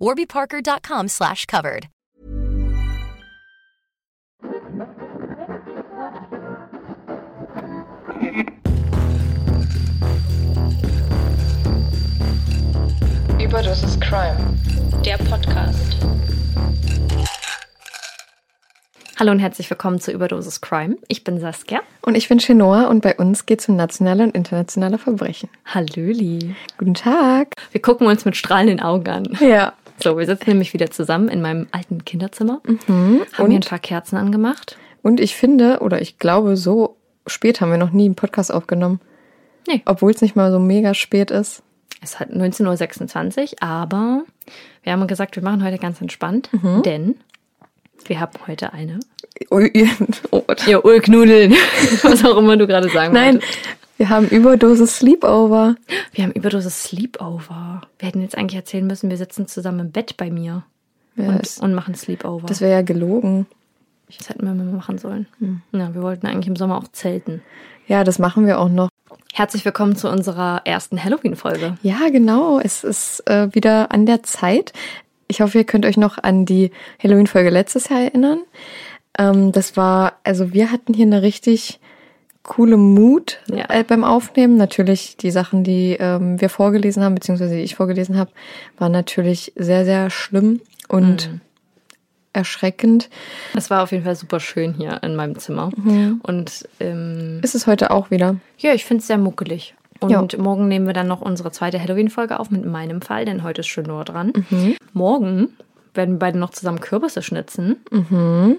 warbyparker.com slash covered. Überdosis Crime. Der Podcast. Hallo und herzlich willkommen zu Überdosis Crime. Ich bin Saskia. Und ich bin Chenoa und bei uns geht es um nationale und internationale Verbrechen. Hallöli. Guten Tag. Wir gucken uns mit strahlenden Augen an. Ja. So, wir sitzen nämlich wieder zusammen in meinem alten Kinderzimmer, Mhm. haben Und, hier ein paar Kerzen angemacht. und ich finde, oder ich glaube, so spät haben wir noch nie einen Podcast aufgenommen. Nee. Obwohl es nicht mal so mega spät ist. Es ist halt 19.26 Uhr, aber wir haben gesagt, wir machen heute ganz entspannt, Mhm. denn wir haben heute eine. Ui, oh Gott. Ja, Ulknudeln. Was auch immer du gerade sagen Nein, wolltest. Wir haben Überdosis Sleepover. Wir haben Überdosis Sleepover. Wir hätten jetzt eigentlich erzählen müssen, wir sitzen zusammen im Bett bei mir Ja, und, und machen Sleepover. Das wäre ja gelogen. Das hätten wir mal machen sollen. Hm. Ja, wir wollten eigentlich im Sommer auch zelten. Ja, das machen wir auch noch. Herzlich willkommen zu unserer ersten Halloween-Folge. Ja, genau. Es ist äh, wieder an der Zeit. Ich hoffe, ihr könnt euch noch an die Halloween-Folge letztes Jahr erinnern. Ähm, das war, also wir hatten hier eine richtig coole Mut Ja. äh, beim Aufnehmen. Natürlich die Sachen, die ähm, wir vorgelesen haben, beziehungsweise die ich vorgelesen habe, waren natürlich sehr, sehr schlimm und erschreckend. Es war auf jeden Fall super schön hier in meinem Zimmer. Und ähm, Ist es heute auch wieder. ja, ich finde es sehr muckelig. Und Ja. morgen nehmen wir dann noch unsere zweite Halloween-Folge auf mit meinem Fall, denn heute ist schon nur dran. Mhm. Morgen werden wir beide noch zusammen Kürbisse schnitzen. Dann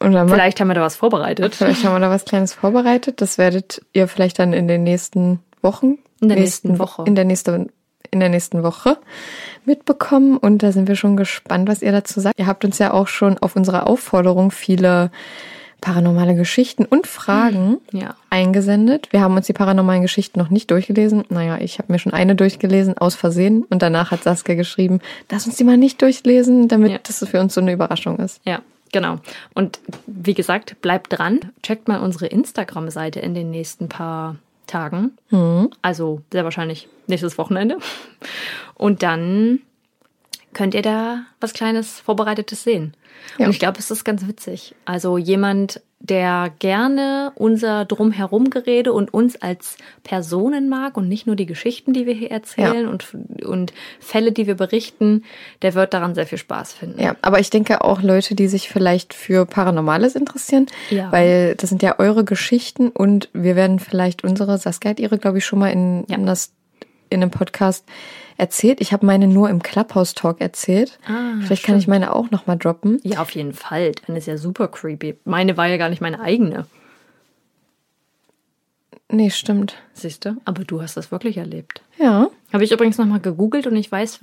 Vielleicht haben wir da was vorbereitet. Vielleicht haben wir da was Kleines vorbereitet. Das werdet ihr vielleicht dann in den nächsten Wochen, In der nächsten Woche. in der nächsten, in der nächsten Woche mitbekommen. Und da sind wir schon gespannt, was ihr dazu sagt. Ihr habt uns ja auch schon auf unsere Aufforderung viele paranormale Geschichten und Fragen Ja. eingesendet. Wir haben uns die paranormalen Geschichten noch nicht durchgelesen. Naja, ich habe mir schon eine durchgelesen, aus Versehen. Und danach hat Saskia geschrieben, lass uns die mal nicht durchlesen, damit Ja. das für uns so eine Überraschung ist. Ja, genau. Und wie gesagt, bleibt dran. Checkt mal unsere Instagram-Seite in den nächsten paar Tagen. Also sehr wahrscheinlich nächstes Wochenende. Und dann könnt ihr da was Kleines Vorbereitetes sehen. Ja. Und ich glaube, es ist ganz witzig. Also jemand, der gerne unser Drumherumgerede und uns als Personen mag und nicht nur die Geschichten, die wir hier erzählen und, und Fälle, die wir berichten, der wird daran sehr viel Spaß finden. Ja, aber ich denke auch Leute, die sich vielleicht für Paranormales interessieren, Ja. weil das sind ja eure Geschichten und wir werden vielleicht unsere, Saskia hat ihre, glaube ich, schon mal in, Ja. in, das, in einem Podcast erzählt. Ich habe meine nur im Clubhouse-Talk erzählt. Ah, vielleicht kann ich meine auch noch mal droppen. Ja, auf jeden Fall. Deine ist ja super creepy. Meine war ja gar nicht meine eigene. Nee, stimmt. Siehst du? Aber du hast das wirklich erlebt. Ja. Habe ich übrigens nochmal gegoogelt und ich weiß,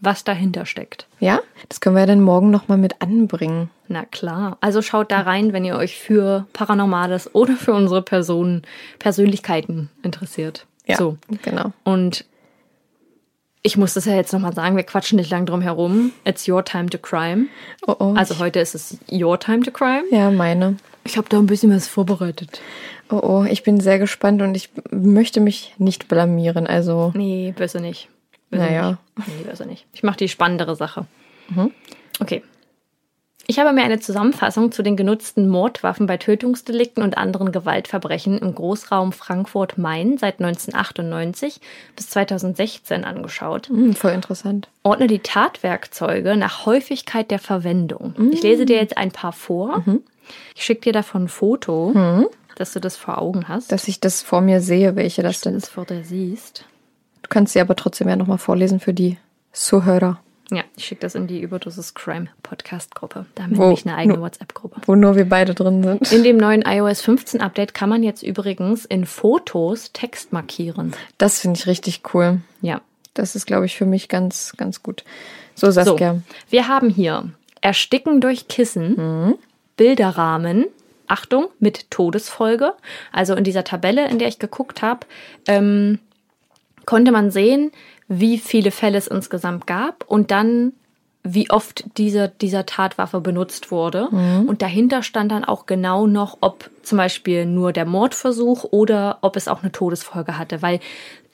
was dahinter steckt. Ja, das können wir ja dann morgen noch mal mit anbringen. Na klar. Also schaut da rein, wenn ihr euch für Paranormales oder für unsere Personen, Persönlichkeiten interessiert. So. genau. Und ich muss das ja jetzt nochmal sagen, wir quatschen nicht lang drum herum. It's your time to crime. Oh, oh. Also heute ist es your time to crime. ja, meine. Ich habe da ein bisschen was vorbereitet. Oh, oh, ich bin sehr gespannt und ich möchte mich nicht blamieren. Also, Nee, besser nicht. Besser Naja. Nicht. Nee, besser nicht. Ich mache die spannendere Sache. Okay. Ich habe mir eine Zusammenfassung zu den genutzten Mordwaffen bei Tötungsdelikten und anderen Gewaltverbrechen im Großraum Frankfurt-Main seit 1998 bis 2016 angeschaut. hm, voll interessant. Ordne die Tatwerkzeuge nach Häufigkeit der Verwendung. Ich lese dir jetzt ein paar vor. Ich schicke dir davon ein Foto, dass du das vor Augen hast. Dass ich das vor mir sehe, welche das dass du sind. das vor dir siehst. Du kannst sie aber trotzdem ja nochmal vorlesen für die Zuhörer, Ja, ich schicke das in die Überdosis Crime Podcast Gruppe. Da haben wir Wo- nämlich eine eigene WhatsApp-Gruppe. wo nur wir beide drin sind. In dem neuen iOS 15 Update kann man jetzt übrigens in Fotos Text markieren. Das finde ich richtig cool. Ja. Das ist, glaube ich, für mich ganz, ganz gut. So, Saskia. So, wir haben hier Ersticken durch Kissen, Bilderrahmen, Achtung, mit Todesfolge. Also in dieser Tabelle, in der ich geguckt habe, ähm, konnte man sehen, wie viele Fälle es insgesamt gab und dann wie oft diese, dieser Tatwaffe benutzt wurde. Und dahinter stand dann auch genau noch, ob zum Beispiel nur der Mordversuch oder ob es auch eine Todesfolge hatte. Weil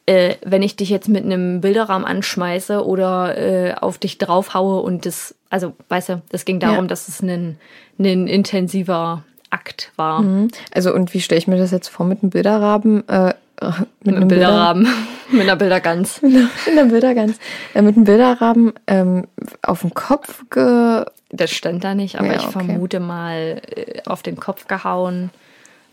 äh, wenn ich dich jetzt mit einem Bilderrahmen anschmeiße oder äh, auf dich draufhaue und das, also weißt du, das ging darum, Ja. dass es ein, ein intensiver Akt war. Also, und wie stelle ich mir das jetzt vor mit einem Bilderrahmen? Äh, mit einem Bilderrahmen, mit einer Bildergans. Bilder, mit einem Bildergans. Äh, mit einem Bilderrahmen ähm, auf den Kopf ge. Das stand da nicht, aber Ja, ich okay. vermute mal äh, auf den Kopf gehauen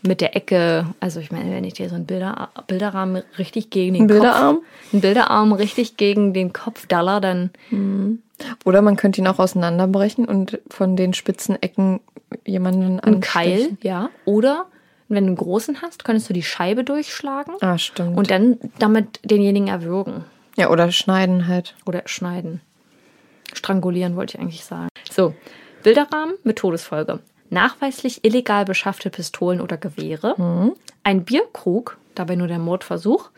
mit der Ecke. Also ich meine, wenn ich dir so einen Bilder, Bilderrahmen richtig gegen den Ein Bilderarm? Kopf, einen Bilderarm richtig gegen den Kopf daller, dann Oder man könnte ihn auch auseinanderbrechen und von den spitzen Ecken jemanden ein Keil, anstechen. ja. Oder wenn du einen großen hast, könntest du die Scheibe durchschlagen Ah, stimmt. und dann damit denjenigen erwürgen ja, oder schneiden halt. oder schneiden. Strangulieren wollte ich eigentlich sagen. So, Bilderrahmen mit Todesfolge. Nachweislich illegal beschaffte Pistolen oder Gewehre. Ein Bierkrug, dabei nur der Mordversuch.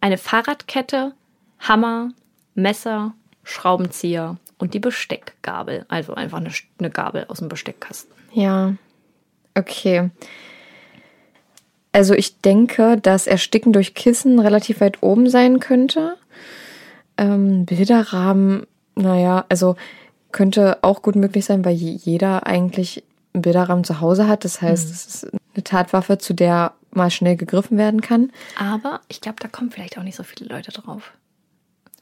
Eine Fahrradkette, Hammer, Messer, Schraubenzieher und die Besteckgabel. Also einfach eine, eine Gabel aus dem Besteckkasten. Ja. Okay. Also ich denke, dass Ersticken durch Kissen relativ weit oben sein könnte. Ähm, Bilderrahmen, naja, also könnte auch gut möglich sein, weil je- jeder eigentlich einen Bilderrahmen zu Hause hat. Das heißt, es ist eine Tatwaffe, zu der mal schnell gegriffen werden kann. Aber ich glaube, da kommen vielleicht auch nicht so viele Leute drauf.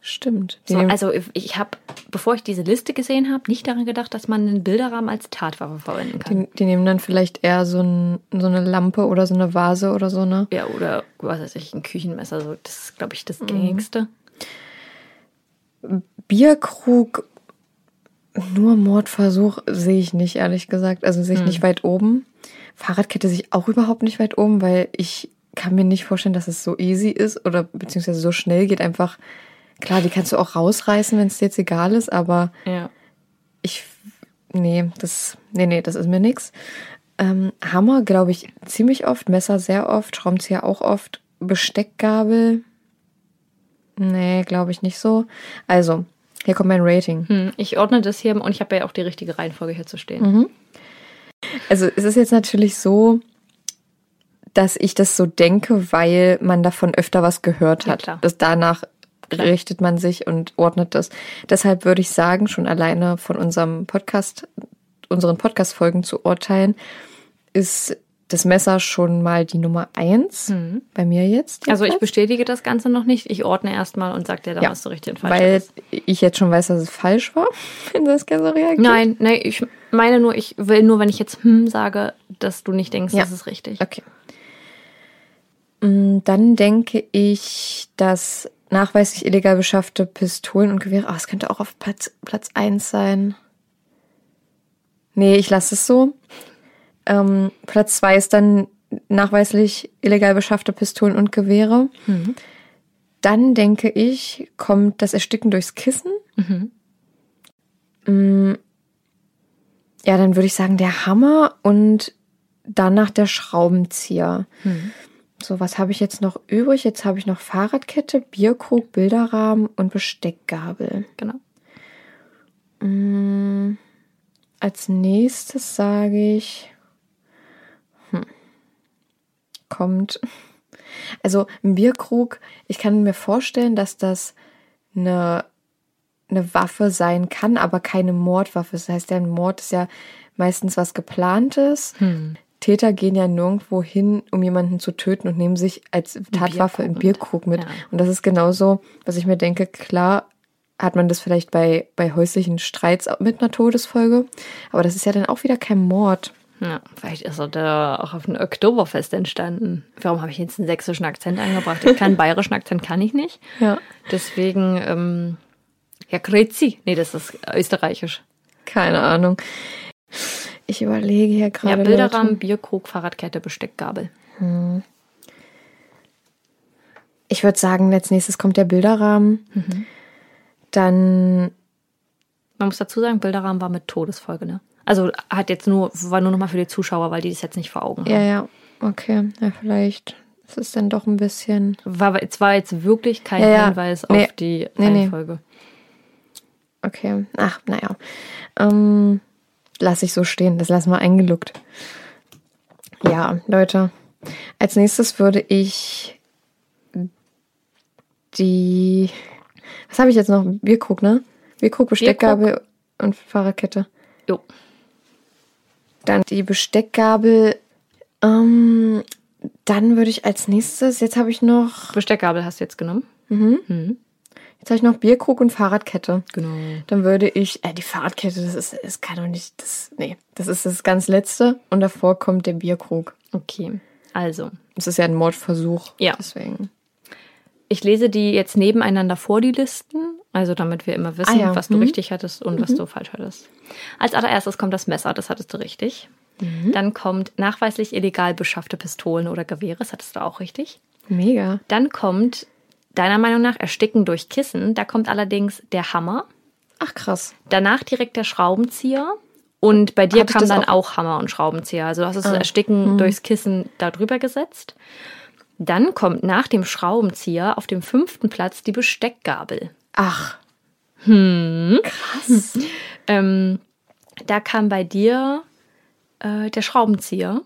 Stimmt. So, also ich habe, bevor ich diese Liste gesehen habe, nicht daran gedacht, dass man einen Bilderrahmen als Tatwaffe verwenden kann. die, die nehmen dann vielleicht eher so, ein, so eine Lampe oder so eine Vase oder so, ne? Ja, oder was weiß ich, ein Küchenmesser. So, das ist, glaube ich, das Mhm. gängigste. Bierkrug, nur Mordversuch sehe ich nicht, ehrlich gesagt. Also sehe ich nicht weit oben. Fahrradkette sehe ich auch überhaupt nicht weit oben, weil ich kann mir nicht vorstellen, dass es so easy ist oder beziehungsweise so schnell geht. Einfach, klar, die kannst du auch rausreißen, wenn es dir jetzt egal ist, aber Ja. ich, nee, das, nee, nee, das ist mir nix. Ähm, Hammer, glaube ich, ziemlich oft, Messer sehr oft, Schraubenzieher auch oft, Besteckgabel, nee, glaube ich nicht so. Also, hier kommt mein Rating. Hm, ich ordne das hier und ich habe ja auch die richtige Reihenfolge hier zu stehen. Mhm. Also, es ist jetzt natürlich so, dass ich das so denke, weil man davon öfter was gehört Ja, hat. klar. dass danach richtet man sich und ordnet das. Deshalb würde ich sagen, schon alleine von unserem Podcast, unseren Podcast-Folgen zu urteilen, ist das Messer schon mal die Nummer eins bei mir jetzt. Also ich bestätige das Ganze noch nicht. Ich ordne erstmal und sag dir dann, ja, was du richtig und falsch weil ist. ich jetzt schon weiß, dass es falsch war, wenn das so reagiert. Nein, nein, ich meine nur, ich will nur, wenn ich jetzt hm sage, dass du nicht denkst, Ja. das ist richtig. Okay. Mm, Dann denke ich, dass nachweislich illegal beschaffte Pistolen und Gewehre, ah, es könnte auch auf Platz, Platz 1 sein. Nee, ich lasse es so. Ähm, Platz 2 ist dann nachweislich illegal beschaffte Pistolen und Gewehre. Dann denke ich, kommt das Ersticken durchs Kissen. Mm, Ja, dann würde ich sagen, der Hammer und danach der Schraubenzieher. So, was habe ich jetzt noch übrig? Jetzt habe ich noch Fahrradkette, Bierkrug, Bilderrahmen und Besteckgabel. Genau. Als nächstes sage ich, hm, kommt, also ein Bierkrug, ich kann mir vorstellen, dass das eine, eine Waffe sein kann, aber keine Mordwaffe. Das heißt, ein Mord ist ja meistens was geplantes. Täter gehen ja nirgendwo hin, um jemanden zu töten und nehmen sich als Tatwaffe einen Bierkrug mit. Ja. Und das ist genauso, was ich mir denke, klar hat man das vielleicht bei, bei häuslichen Streits mit einer Todesfolge, aber das ist ja dann auch wieder kein Mord. Ja, vielleicht ist er da auch auf einem Oktoberfest entstanden. Warum habe ich jetzt einen sächsischen Akzent angebracht? Ich kann bayerischen Akzent kann ich nicht. Ja. Deswegen, ähm, ja, Grezi. Nee, das ist österreichisch. Keine Ahnung. Ich überlege hier Ja, gerade. Bilderrahmen, Leute. Bierkrug, Fahrradkette, Besteckgabel. Ich würde sagen, als nächstes kommt der Bilderrahmen. Dann Man muss dazu sagen, Bilderrahmen war mit Todesfolge, ne? Also hat jetzt nur, war nur nochmal für die Zuschauer, weil die das jetzt nicht vor Augen haben. Ja, ja. Okay. Ja, vielleicht ist es dann doch ein bisschen. War, es war jetzt wirklich kein Ja, ja. Hinweis Nee. auf die Nee, nee. Reihenfolge. Okay. Ach, naja. Ähm, lass ich so stehen. Das lassen wir eingeluckt. Ja, Leute. Als nächstes würde ich die. Was habe ich jetzt noch? Bierkrug, ne? Bierkrug, Besteckgabel und Fahrradkette. Jo. Dann die Besteckgabel. Ähm, dann würde ich als nächstes, jetzt habe ich noch, Besteckgabel hast du jetzt genommen? Jetzt habe ich noch Bierkrug und Fahrradkette. Genau. Dann würde ich, äh, die Fahrradkette, das ist, das kann doch nicht, das, nee, das ist das ganz letzte und davor kommt der Bierkrug. Okay. Also, Es ist ja ein Mordversuch. Ja. Deswegen. ich lese die jetzt nebeneinander vor, die Listen. Also damit wir immer wissen, Ah ja. was du Mhm. richtig hattest und was du falsch hattest. Als allererstes kommt das Messer, das hattest du richtig. Mhm. Dann kommt nachweislich illegal beschaffte Pistolen oder Gewehre, das hattest du auch richtig. Mega. Dann kommt deiner Meinung nach Ersticken durch Kissen, da kommt allerdings der Hammer. Ach krass. Danach direkt der Schraubenzieher. Und bei dir Hatte kam dann auch? auch Hammer und Schraubenzieher. Also du hast das Ah. Ersticken Mhm. durchs Kissen da drüber gesetzt. Dann kommt nach dem Schraubenzieher auf dem fünften Platz die Besteckgabel. Ach. Krass. ähm, da kam bei dir äh, der Schraubenzieher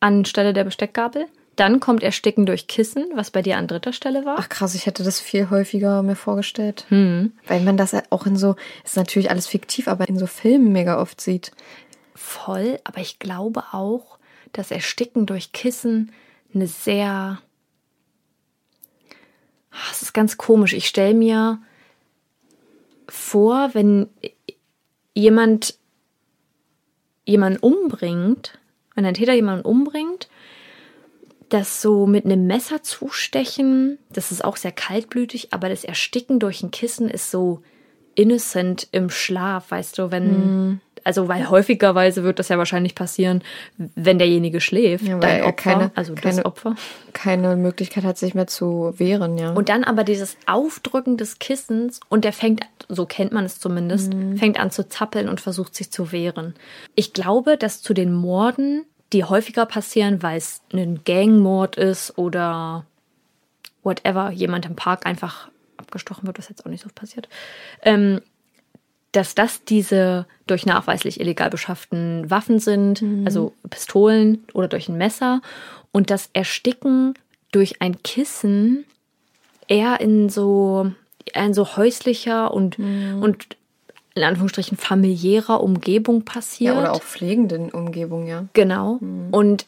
anstelle der Besteckgabel. Dann kommt Ersticken durch Kissen, was bei dir an dritter Stelle war. Ach krass, ich hätte das viel häufiger mir vorgestellt. Hm. Weil man das auch in so, ist natürlich alles fiktiv, aber in so Filmen mega oft sieht. voll, aber ich glaube auch, dass Ersticken durch Kissen eine sehr. Ah, Es ist ganz komisch. Ich stelle mir vor, wenn jemand jemanden umbringt, wenn ein Täter jemanden umbringt, das so mit einem Messer zustechen, das ist auch sehr kaltblütig, aber das Ersticken durch ein Kissen ist so innocent im Schlaf, weißt du, wenn, also weil häufigerweise wird das ja wahrscheinlich passieren, wenn derjenige schläft, Ja, weil dein er Opfer, keine- also das keine- Opfer. Keine Möglichkeit hat, sich mehr zu wehren, ja. Und dann aber dieses Aufdrücken des Kissens und der fängt, so kennt man es zumindest, fängt an zu zappeln und versucht sich zu wehren. Ich glaube, dass zu den Morden, die häufiger passieren, weil es ein Gangmord ist oder whatever, jemand im Park einfach abgestochen wird, was jetzt auch nicht so oft passiert, ähm, dass das diese durch nachweislich illegal beschafften Waffen sind, also Pistolen oder durch ein Messer und das Ersticken durch ein Kissen eher in so in so häuslicher und und in Anführungsstrichen familiärer Umgebung passiert. ja, oder auch pflegenden Umgebung, ja. Genau. Und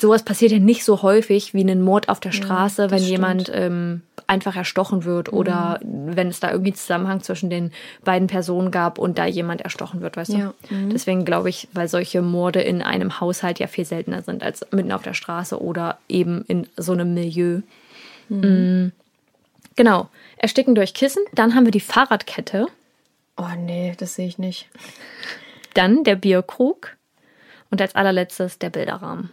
sowas passiert ja nicht so häufig wie ein Mord auf der Straße, wenn stimmt. jemand ähm, einfach erstochen wird oder wenn es da irgendwie einen Zusammenhang zwischen den beiden Personen gab und da jemand erstochen wird, weißt Ja. du? Deswegen glaube ich, weil solche Morde in einem Haushalt ja viel seltener sind als mitten auf der Straße oder eben in so einem Milieu. Mm. Genau. Ersticken durch Kissen. Dann haben wir die Fahrradkette. Oh nee, das sehe ich nicht. Dann der Bierkrug. Und als allerletztes der Bilderrahmen.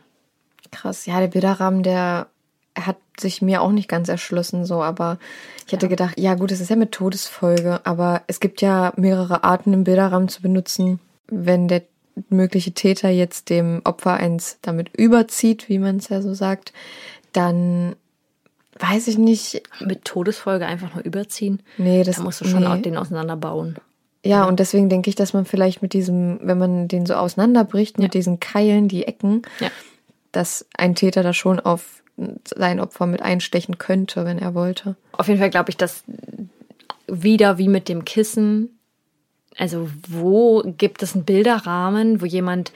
Krass. Ja, der Bilderrahmen, der hat sich mir auch nicht ganz erschlossen, so, aber ich hätte gedacht, ja gut, es ist ja mit Todesfolge, aber es gibt ja mehrere Arten, einen Bilderrahmen zu benutzen, wenn der mögliche Täter jetzt dem Opfer eins damit überzieht, wie man es ja so sagt, dann weiß ich nicht. Mit Todesfolge einfach nur überziehen. Nee, das Da musst du schon nee. den auseinanderbauen. Ja, und deswegen denke ich, dass man vielleicht mit diesem, wenn man den so auseinanderbricht, mit Ja. diesen Keilen, die Ecken, Ja. dass ein Täter da schon auf sein Opfer mit einstechen könnte, wenn er wollte. Auf jeden Fall glaube ich, dass wieder wie mit dem Kissen, also wo gibt es einen Bilderrahmen, wo jemand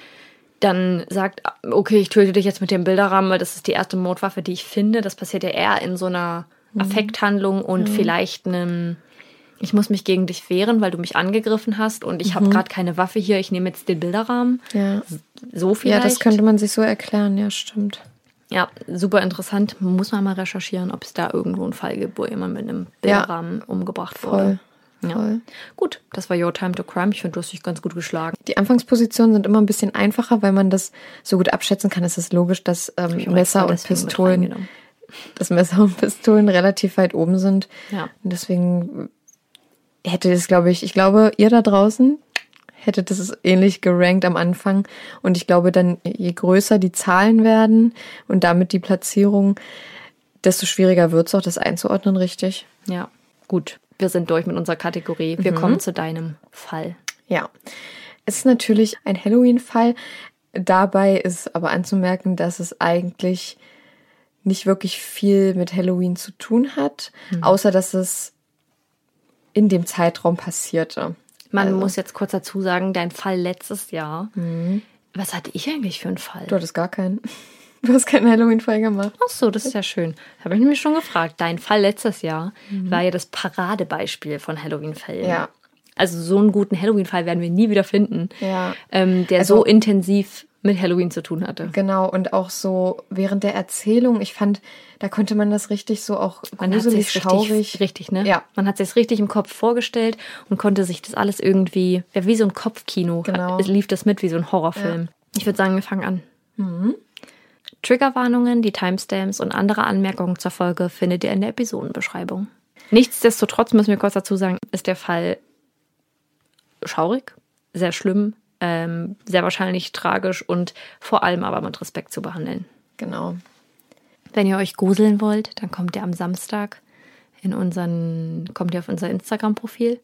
dann sagt, okay, ich töte dich jetzt mit dem Bilderrahmen, weil das ist die erste Mordwaffe, die ich finde. Das passiert ja eher in so einer Affekthandlung und vielleicht einem, ich muss mich gegen dich wehren, weil du mich angegriffen hast und ich habe gerade keine Waffe hier, ich nehme jetzt den Bilderrahmen. Ja. So vielleicht. Ja, das könnte man sich so erklären, ja, stimmt. Ja, super interessant. Muss man mal recherchieren, ob es da irgendwo einen Fall gibt, wo jemand mit einem Bilderrahmen umgebracht Voll. wurde. Ja. Voll. Gut, das war Your Time to Crime. Ich finde, du hast dich ganz gut geschlagen. Die Anfangspositionen sind immer ein bisschen einfacher, weil man das so gut abschätzen kann. Es ist logisch, dass ähm, Messer und Pistolen, dass Messer und Pistolen relativ weit oben sind. Ja. Und deswegen, hätte das, glaube ich, ich glaube, ihr da draußen hättet das ähnlich gerankt am Anfang. Und ich glaube, dann, je größer die Zahlen werden und damit die Platzierung, desto schwieriger wird es auch, das einzuordnen, richtig? Ja, gut. Wir sind durch mit unserer Kategorie. Wir mhm. kommen zu deinem Fall. Ja. Es ist natürlich ein Halloween-Fall. Dabei ist aber anzumerken, dass es eigentlich nicht wirklich viel mit Halloween zu tun hat, mhm. außer dass es in dem Zeitraum passierte. Man also. muss jetzt kurz dazu sagen, dein Fall letztes Jahr. Mhm. Was hatte ich eigentlich für einen Fall? Du hattest gar keinen. Du hast keinen Halloween-Fall gemacht. Ach so, das ist ja schön. Habe ich nämlich schon gefragt. Dein Fall letztes Jahr mhm. war ja das Paradebeispiel von Halloween-Fällen. Ja. Also so einen guten Halloween-Fall werden wir nie wieder finden, ja. ähm, der also, so intensiv mit Halloween zu tun hatte. Genau, und auch so während der Erzählung, ich fand, da konnte man das richtig so auch man gruselig, hat schaurig. Richtig, richtig, ne? Ja. Man hat sich richtig im Kopf vorgestellt und konnte sich das alles irgendwie, ja, wie so ein Kopfkino. Genau. Es lief das mit wie so ein Horrorfilm. Ja. Ich würde sagen, wir fangen an. Mhm. Triggerwarnungen, die Timestamps und andere Anmerkungen zur Folge findet ihr in der Episodenbeschreibung. Nichtsdestotrotz müssen wir kurz dazu sagen, ist der Fall schaurig, sehr schlimm, ähm, sehr wahrscheinlich tragisch und vor allem aber mit Respekt zu behandeln. Genau. Wenn ihr euch gruseln wollt, dann kommt ihr am Samstag in unseren, kommt ihr auf unser Instagram-Profil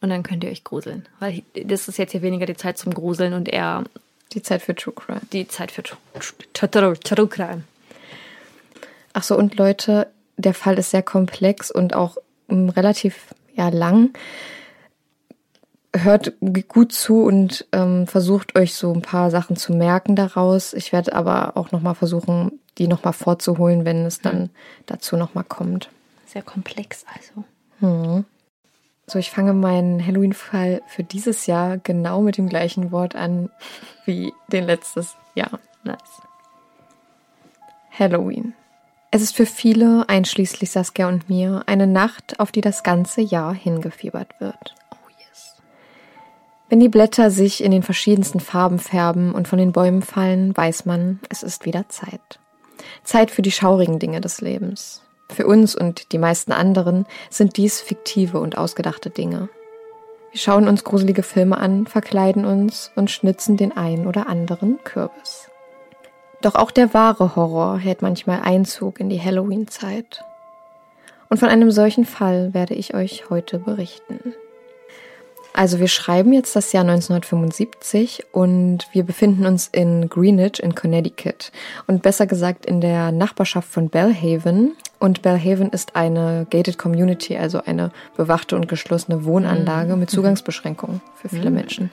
und dann könnt ihr euch gruseln. Weil das ist jetzt hier weniger die Zeit zum Gruseln und eher die Zeit für True Crime. Die Zeit für True, Crime. Ach so, und Leute, der Fall ist sehr komplex und auch um, relativ ja, lang hört gut zu und ähm, versucht euch so ein paar Sachen zu merken daraus. Ich werde aber auch nochmal versuchen, die nochmal vorzuholen, wenn es dann dazu nochmal kommt. Sehr komplex also. Hm. So, ich fange meinen Halloween-Fall für dieses Jahr genau mit dem gleichen Wort an wie den letztes Jahr. Nice. Halloween. Es ist für viele, einschließlich Saskia und mir, eine Nacht, auf die das ganze Jahr hingefiebert wird. Wenn die Blätter sich in den verschiedensten Farben färben und von den Bäumen fallen, weiß man, es ist wieder Zeit. Zeit für die schaurigen Dinge des Lebens. Für uns und die meisten anderen sind dies fiktive und ausgedachte Dinge. Wir schauen uns gruselige Filme an, verkleiden uns und schnitzen den ein oder anderen Kürbis. Doch auch der wahre Horror hält manchmal Einzug in die Halloween-Zeit. Und von einem solchen Fall werde ich euch heute berichten. Also wir schreiben jetzt das Jahr 1975 und wir befinden uns in Greenwich in Connecticut und besser gesagt in der Nachbarschaft von Bellhaven. Und Bellhaven ist eine gated community, also eine bewachte und geschlossene Wohnanlage mhm. mit Zugangsbeschränkungen für viele mhm. Menschen.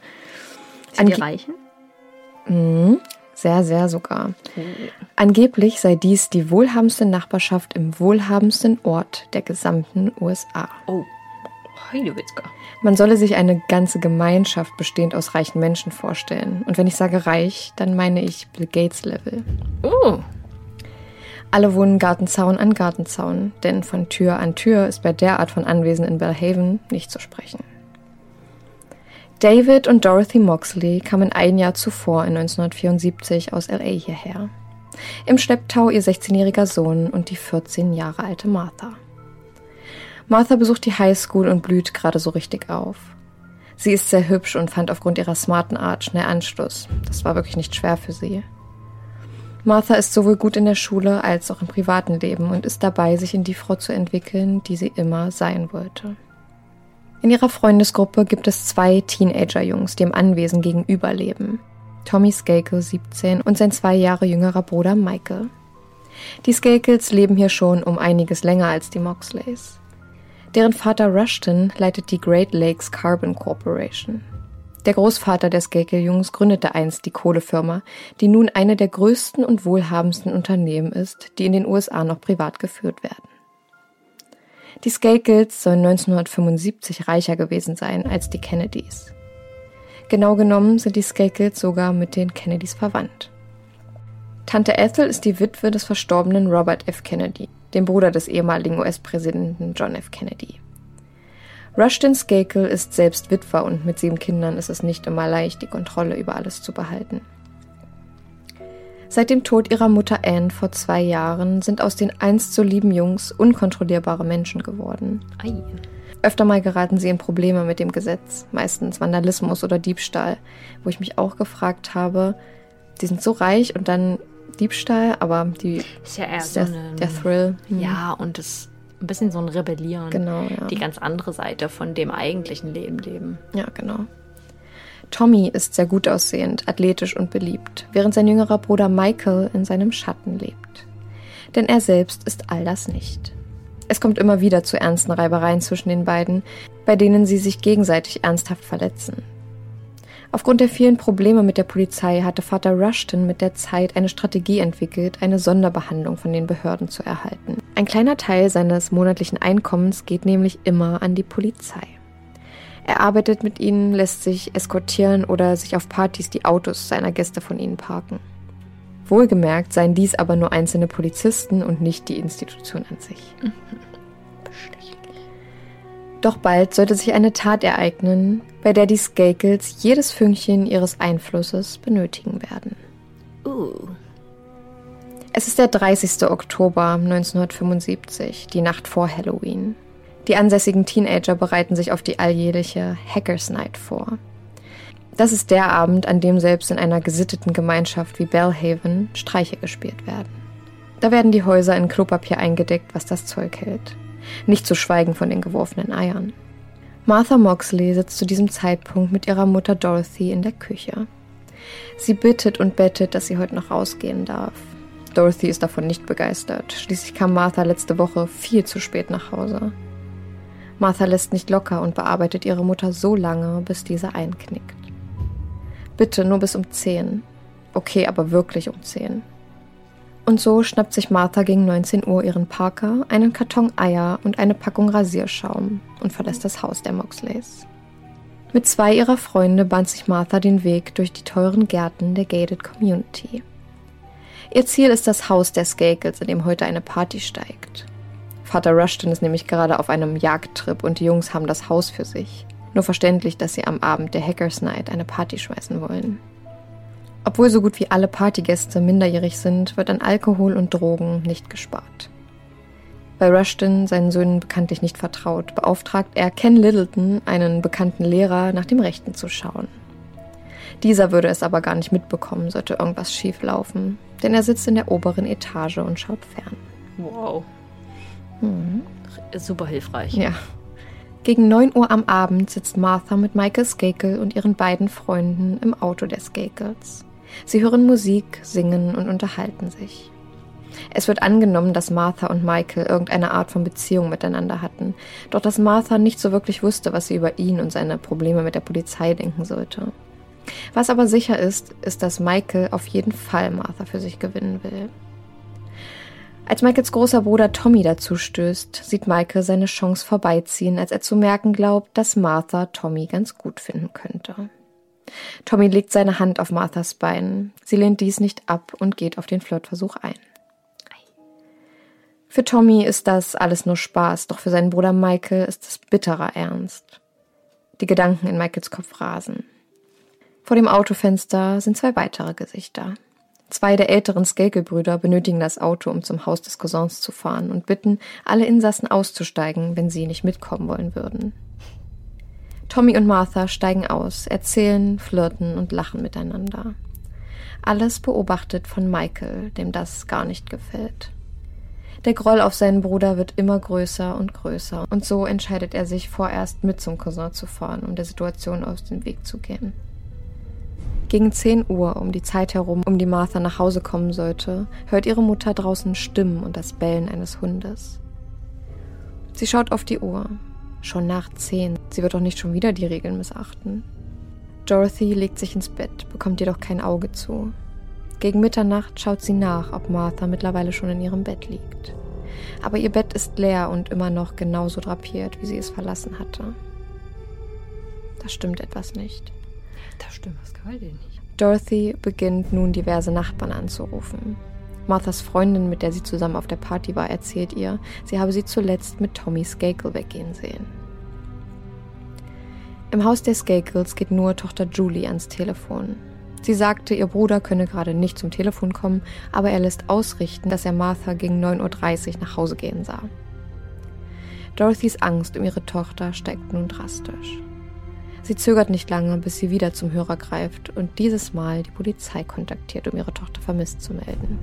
Sind die Reichen? Mhm. Sehr, sehr sogar. Angeblich sei dies die wohlhabendste Nachbarschaft im wohlhabendsten Ort der gesamten USA. Oh. Man solle sich eine ganze Gemeinschaft bestehend aus reichen Menschen vorstellen. Und wenn ich sage reich, dann meine ich Bill Gates Level. Oh. Alle wohnen Gartenzaun an Gartenzaun, denn von Tür an Tür ist bei der Art von Anwesen in Bellhaven nicht zu sprechen. David und Dorothy Moxley kamen ein Jahr zuvor in 1974 aus LA hierher. Im Schlepptau ihr 16-jähriger Sohn und die 14 Jahre alte Martha. Martha besucht die Highschool und blüht gerade so richtig auf. Sie ist sehr hübsch und fand aufgrund ihrer smarten Art schnell Anschluss. Das war wirklich nicht schwer für sie. Martha ist sowohl gut in der Schule als auch im privaten Leben und ist dabei, sich in die Frau zu entwickeln, die sie immer sein wollte. In ihrer Freundesgruppe gibt es zwei Teenager-Jungs, die im Anwesen gegenüber leben. Tommy Skakel, 17, und sein zwei Jahre jüngerer Bruder Michael. Die Skakels leben hier schon um einiges länger als die Moxleys. Deren Vater Rushton leitet die Great Lakes Carbon Corporation. Der Großvater der Skakel-Jungs gründete einst die Kohlefirma, die nun eine der größten und wohlhabendsten Unternehmen ist, die in den USA noch privat geführt werden. Die Skakels sollen 1975 reicher gewesen sein als die Kennedys. Genau genommen sind die Skakels sogar mit den Kennedys verwandt. Tante Ethel ist die Witwe des verstorbenen Robert F. Kennedy dem Bruder des ehemaligen US-Präsidenten John F. Kennedy. Rushton Skakel ist selbst Witwer und mit sieben Kindern ist es nicht immer leicht, die Kontrolle über alles zu behalten. Seit dem Tod ihrer Mutter Anne vor zwei Jahren sind aus den einst so lieben Jungs unkontrollierbare Menschen geworden. Ei. Öfter mal geraten sie in Probleme mit dem Gesetz, meistens Vandalismus oder Diebstahl, wo ich mich auch gefragt habe, die sind so reich und dann Diebstahl, aber die ist ja eher ist so der, eine, der Thrill. Hm. Ja, und es ein bisschen so ein Rebellieren. Genau, ja. Die ganz andere Seite von dem eigentlichen Leben leben. Ja, genau. Tommy ist sehr gut aussehend, athletisch und beliebt, während sein jüngerer Bruder Michael in seinem Schatten lebt. Denn er selbst ist all das nicht. Es kommt immer wieder zu ernsten Reibereien zwischen den beiden, bei denen sie sich gegenseitig ernsthaft verletzen. Aufgrund der vielen Probleme mit der Polizei hatte Vater Rushton mit der Zeit eine Strategie entwickelt, eine Sonderbehandlung von den Behörden zu erhalten. Ein kleiner Teil seines monatlichen Einkommens geht nämlich immer an die Polizei. Er arbeitet mit ihnen, lässt sich eskortieren oder sich auf Partys die Autos seiner Gäste von ihnen parken. Wohlgemerkt seien dies aber nur einzelne Polizisten und nicht die Institution an sich. Doch bald sollte sich eine Tat ereignen, bei der die Skakels jedes Fünkchen ihres Einflusses benötigen werden. Uh. Es ist der 30. Oktober 1975, die Nacht vor Halloween. Die ansässigen Teenager bereiten sich auf die alljährliche Hackers Night vor. Das ist der Abend, an dem selbst in einer gesitteten Gemeinschaft wie Bellhaven Streiche gespielt werden. Da werden die Häuser in Klopapier eingedeckt, was das Zeug hält. Nicht zu schweigen von den geworfenen Eiern. Martha Moxley sitzt zu diesem Zeitpunkt mit ihrer Mutter Dorothy in der Küche. Sie bittet und bettet, dass sie heute noch rausgehen darf. Dorothy ist davon nicht begeistert. Schließlich kam Martha letzte Woche viel zu spät nach Hause. Martha lässt nicht locker und bearbeitet ihre Mutter so lange, bis diese einknickt. Bitte nur bis um 10. Okay, aber wirklich um 10. Und so schnappt sich Martha gegen 19 Uhr ihren Parker, einen Karton Eier und eine Packung Rasierschaum und verlässt das Haus der Moxleys. Mit zwei ihrer Freunde bahnt sich Martha den Weg durch die teuren Gärten der Gated Community. Ihr Ziel ist das Haus der Skakels, in dem heute eine Party steigt. Vater Rushton ist nämlich gerade auf einem Jagdtrip und die Jungs haben das Haus für sich. Nur verständlich, dass sie am Abend der Hackers Night eine Party schmeißen wollen. Obwohl so gut wie alle Partygäste minderjährig sind, wird an Alkohol und Drogen nicht gespart. Weil Rushton seinen Söhnen bekanntlich nicht vertraut, beauftragt er Ken Littleton, einen bekannten Lehrer, nach dem Rechten zu schauen. Dieser würde es aber gar nicht mitbekommen, sollte irgendwas schief laufen, denn er sitzt in der oberen Etage und schaut fern. Wow. Mhm. Super hilfreich. Ja. Gegen 9 Uhr am Abend sitzt Martha mit Michael Skakel und ihren beiden Freunden im Auto der Skakels. Sie hören Musik, singen und unterhalten sich. Es wird angenommen, dass Martha und Michael irgendeine Art von Beziehung miteinander hatten, doch dass Martha nicht so wirklich wusste, was sie über ihn und seine Probleme mit der Polizei denken sollte. Was aber sicher ist, ist, dass Michael auf jeden Fall Martha für sich gewinnen will. Als Michaels großer Bruder Tommy dazu stößt, sieht Michael seine Chance vorbeiziehen, als er zu merken glaubt, dass Martha Tommy ganz gut finden könnte. Tommy legt seine Hand auf Marthas Bein. Sie lehnt dies nicht ab und geht auf den Flirtversuch ein. Für Tommy ist das alles nur Spaß, doch für seinen Bruder Michael ist es bitterer Ernst. Die Gedanken in Michaels Kopf rasen. Vor dem Autofenster sind zwei weitere Gesichter. Zwei der älteren Skakel-Brüder benötigen das Auto, um zum Haus des Cousins zu fahren und bitten, alle Insassen auszusteigen, wenn sie nicht mitkommen wollen würden. Tommy und Martha steigen aus, erzählen, flirten und lachen miteinander. Alles beobachtet von Michael, dem das gar nicht gefällt. Der Groll auf seinen Bruder wird immer größer und größer, und so entscheidet er sich vorerst mit zum Cousin zu fahren, um der Situation aus dem Weg zu gehen. Gegen 10 Uhr, um die Zeit herum, um die Martha nach Hause kommen sollte, hört ihre Mutter draußen Stimmen und das Bellen eines Hundes. Sie schaut auf die Uhr. Schon nach 10. Sie wird doch nicht schon wieder die Regeln missachten. Dorothy legt sich ins Bett, bekommt jedoch kein Auge zu. Gegen Mitternacht schaut sie nach, ob Martha mittlerweile schon in ihrem Bett liegt. Aber ihr Bett ist leer und immer noch genauso drapiert, wie sie es verlassen hatte. Da stimmt etwas nicht. Da stimmt was geil nicht. Dorothy beginnt nun diverse Nachbarn anzurufen. Marthas Freundin, mit der sie zusammen auf der Party war, erzählt ihr, sie habe sie zuletzt mit Tommy Skakel weggehen sehen. Im Haus der Skakels geht nur Tochter Julie ans Telefon. Sie sagte, ihr Bruder könne gerade nicht zum Telefon kommen, aber er lässt ausrichten, dass er Martha gegen 9.30 Uhr nach Hause gehen sah. Dorothys Angst um ihre Tochter steigt nun drastisch. Sie zögert nicht lange, bis sie wieder zum Hörer greift und dieses Mal die Polizei kontaktiert, um ihre Tochter vermisst zu melden.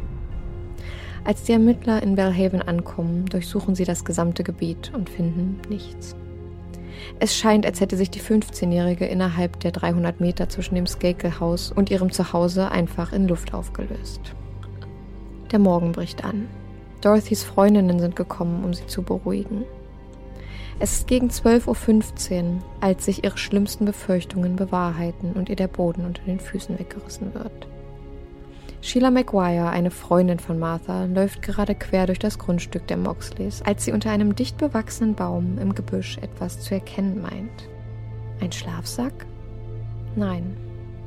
Als die Ermittler in Bellhaven ankommen, durchsuchen sie das gesamte Gebiet und finden nichts. Es scheint, als hätte sich die 15-Jährige innerhalb der 300 Meter zwischen dem Skakel-Haus und ihrem Zuhause einfach in Luft aufgelöst. Der Morgen bricht an. Dorothys Freundinnen sind gekommen, um sie zu beruhigen. Es ist gegen 12.15 Uhr, als sich ihre schlimmsten Befürchtungen bewahrheiten und ihr der Boden unter den Füßen weggerissen wird. Sheila Maguire, eine Freundin von Martha, läuft gerade quer durch das Grundstück der Moxleys, als sie unter einem dicht bewachsenen Baum im Gebüsch etwas zu erkennen meint. Ein Schlafsack? Nein,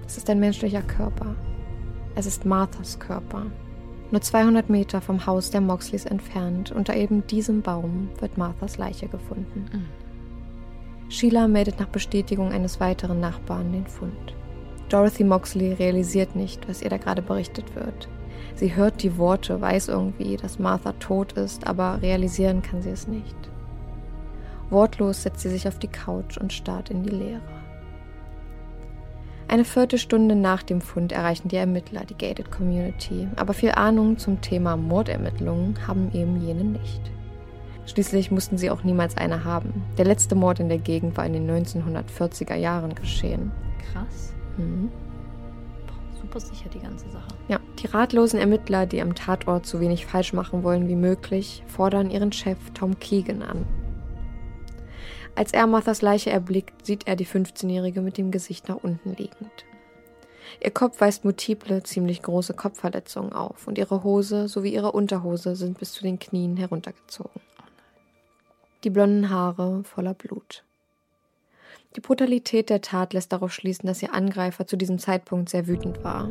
es ist ein menschlicher Körper. Es ist Marthas Körper. Nur 200 Meter vom Haus der Moxleys entfernt, unter eben diesem Baum, wird Marthas Leiche gefunden. Mhm. Sheila meldet nach Bestätigung eines weiteren Nachbarn den Fund. Dorothy Moxley realisiert nicht, was ihr da gerade berichtet wird. Sie hört die Worte, weiß irgendwie, dass Martha tot ist, aber realisieren kann sie es nicht. Wortlos setzt sie sich auf die Couch und starrt in die Leere. Eine Viertelstunde nach dem Fund erreichen die Ermittler die Gated Community, aber viel Ahnung zum Thema Mordermittlungen haben eben jene nicht. Schließlich mussten sie auch niemals eine haben. Der letzte Mord in der Gegend war in den 1940er Jahren geschehen. Krass. Mhm. Super sicher die ganze Sache. Ja, die ratlosen Ermittler, die am Tatort so wenig falsch machen wollen wie möglich, fordern ihren Chef Tom Keegan an. Als er Marthas Leiche erblickt, sieht er die 15-Jährige mit dem Gesicht nach unten liegend. Ihr Kopf weist multiple, ziemlich große Kopfverletzungen auf und ihre Hose sowie ihre Unterhose sind bis zu den Knien heruntergezogen. Die blonden Haare voller Blut. Die Brutalität der Tat lässt darauf schließen, dass ihr Angreifer zu diesem Zeitpunkt sehr wütend war.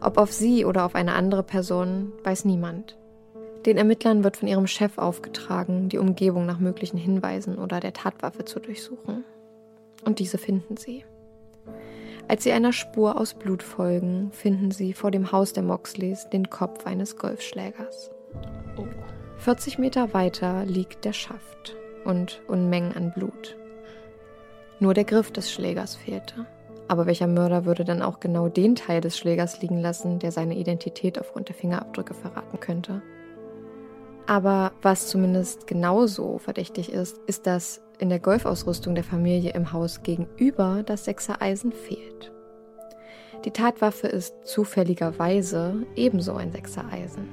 Ob auf sie oder auf eine andere Person, weiß niemand. Den Ermittlern wird von ihrem Chef aufgetragen, die Umgebung nach möglichen Hinweisen oder der Tatwaffe zu durchsuchen. Und diese finden sie. Als sie einer Spur aus Blut folgen, finden sie vor dem Haus der Moxleys den Kopf eines Golfschlägers. 40 Meter weiter liegt der Schaft und Unmengen an Blut. Nur der Griff des Schlägers fehlte. Aber welcher Mörder würde dann auch genau den Teil des Schlägers liegen lassen, der seine Identität aufgrund der Fingerabdrücke verraten könnte? Aber was zumindest genauso verdächtig ist, ist, dass in der Golfausrüstung der Familie im Haus gegenüber das Sechsereisen fehlt. Die Tatwaffe ist zufälligerweise ebenso ein Sechsereisen.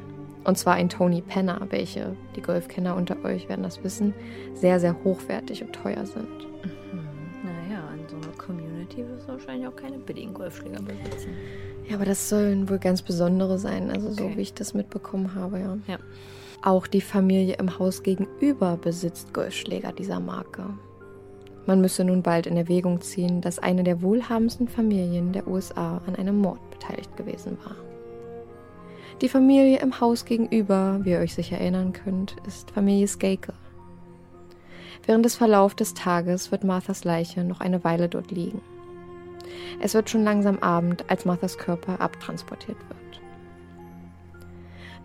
Und zwar ein Tony Penner, welche, die Golfkenner unter euch werden das wissen, sehr, sehr hochwertig und teuer sind. Community wirst du wahrscheinlich auch keine billigen Golfschläger besitzen. Ja, aber das sollen wohl ganz besondere sein, also okay. so wie ich das mitbekommen habe, ja. Ja. Auch die Familie im Haus gegenüber besitzt Golfschläger dieser Marke. Man müsse nun bald in Erwägung ziehen, dass eine der wohlhabendsten Familien der USA an einem Mord beteiligt gewesen war. Die Familie im Haus gegenüber, wie ihr euch sicher erinnern könnt, ist Familie Skakel. Während des Verlaufs des Tages wird Marthas Leiche noch eine Weile dort liegen. Es wird schon langsam Abend, als Marthas Körper abtransportiert wird.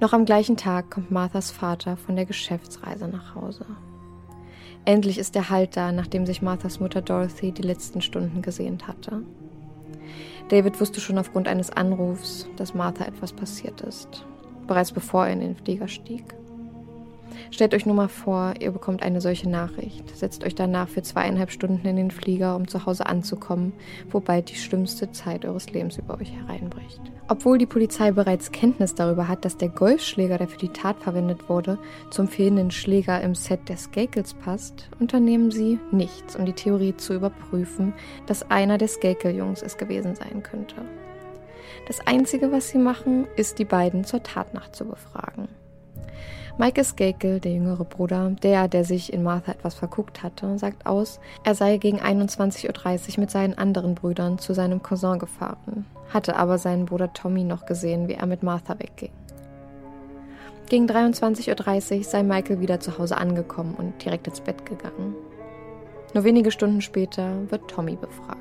Noch am gleichen Tag kommt Marthas Vater von der Geschäftsreise nach Hause. Endlich ist er Halt da, nachdem sich Marthas Mutter Dorothy die letzten Stunden gesehnt hatte. David wusste schon aufgrund eines Anrufs, dass Martha etwas passiert ist, bereits bevor er in den Flieger stieg. Stellt euch nur mal vor, ihr bekommt eine solche Nachricht, setzt euch danach für zweieinhalb Stunden in den Flieger, um zu Hause anzukommen, wobei die schlimmste Zeit eures Lebens über euch hereinbricht. Obwohl die Polizei bereits Kenntnis darüber hat, dass der Golfschläger, der für die Tat verwendet wurde, zum fehlenden Schläger im Set der Skakels passt, unternehmen sie nichts, um die Theorie zu überprüfen, dass einer der Skakel-Jungs es gewesen sein könnte. Das Einzige, was sie machen, ist, die beiden zur Tatnacht zu befragen. Mike Skakel, der jüngere Bruder, der, der sich in Martha etwas verguckt hatte, sagt aus, er sei gegen 21.30 Uhr mit seinen anderen Brüdern zu seinem Cousin gefahren, hatte aber seinen Bruder Tommy noch gesehen, wie er mit Martha wegging. Gegen 23.30 Uhr sei Michael wieder zu Hause angekommen und direkt ins Bett gegangen. Nur wenige Stunden später wird Tommy befragt.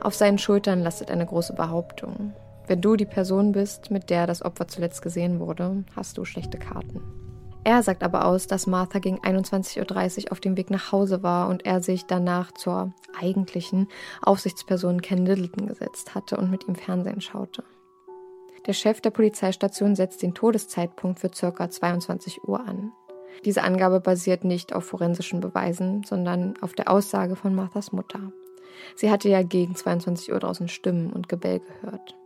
Auf seinen Schultern lastet eine große Behauptung. Wenn du die Person bist, mit der das Opfer zuletzt gesehen wurde, hast du schlechte Karten. Er sagt aber aus, dass Martha gegen 21.30 Uhr auf dem Weg nach Hause war und er sich danach zur eigentlichen Aufsichtsperson Ken Littleton gesetzt hatte und mit ihm Fernsehen schaute. Der Chef der Polizeistation setzt den Todeszeitpunkt für ca. 22 Uhr an. Diese Angabe basiert nicht auf forensischen Beweisen, sondern auf der Aussage von Marthas Mutter. Sie hatte ja gegen 22 Uhr draußen Stimmen und Gebell gehört.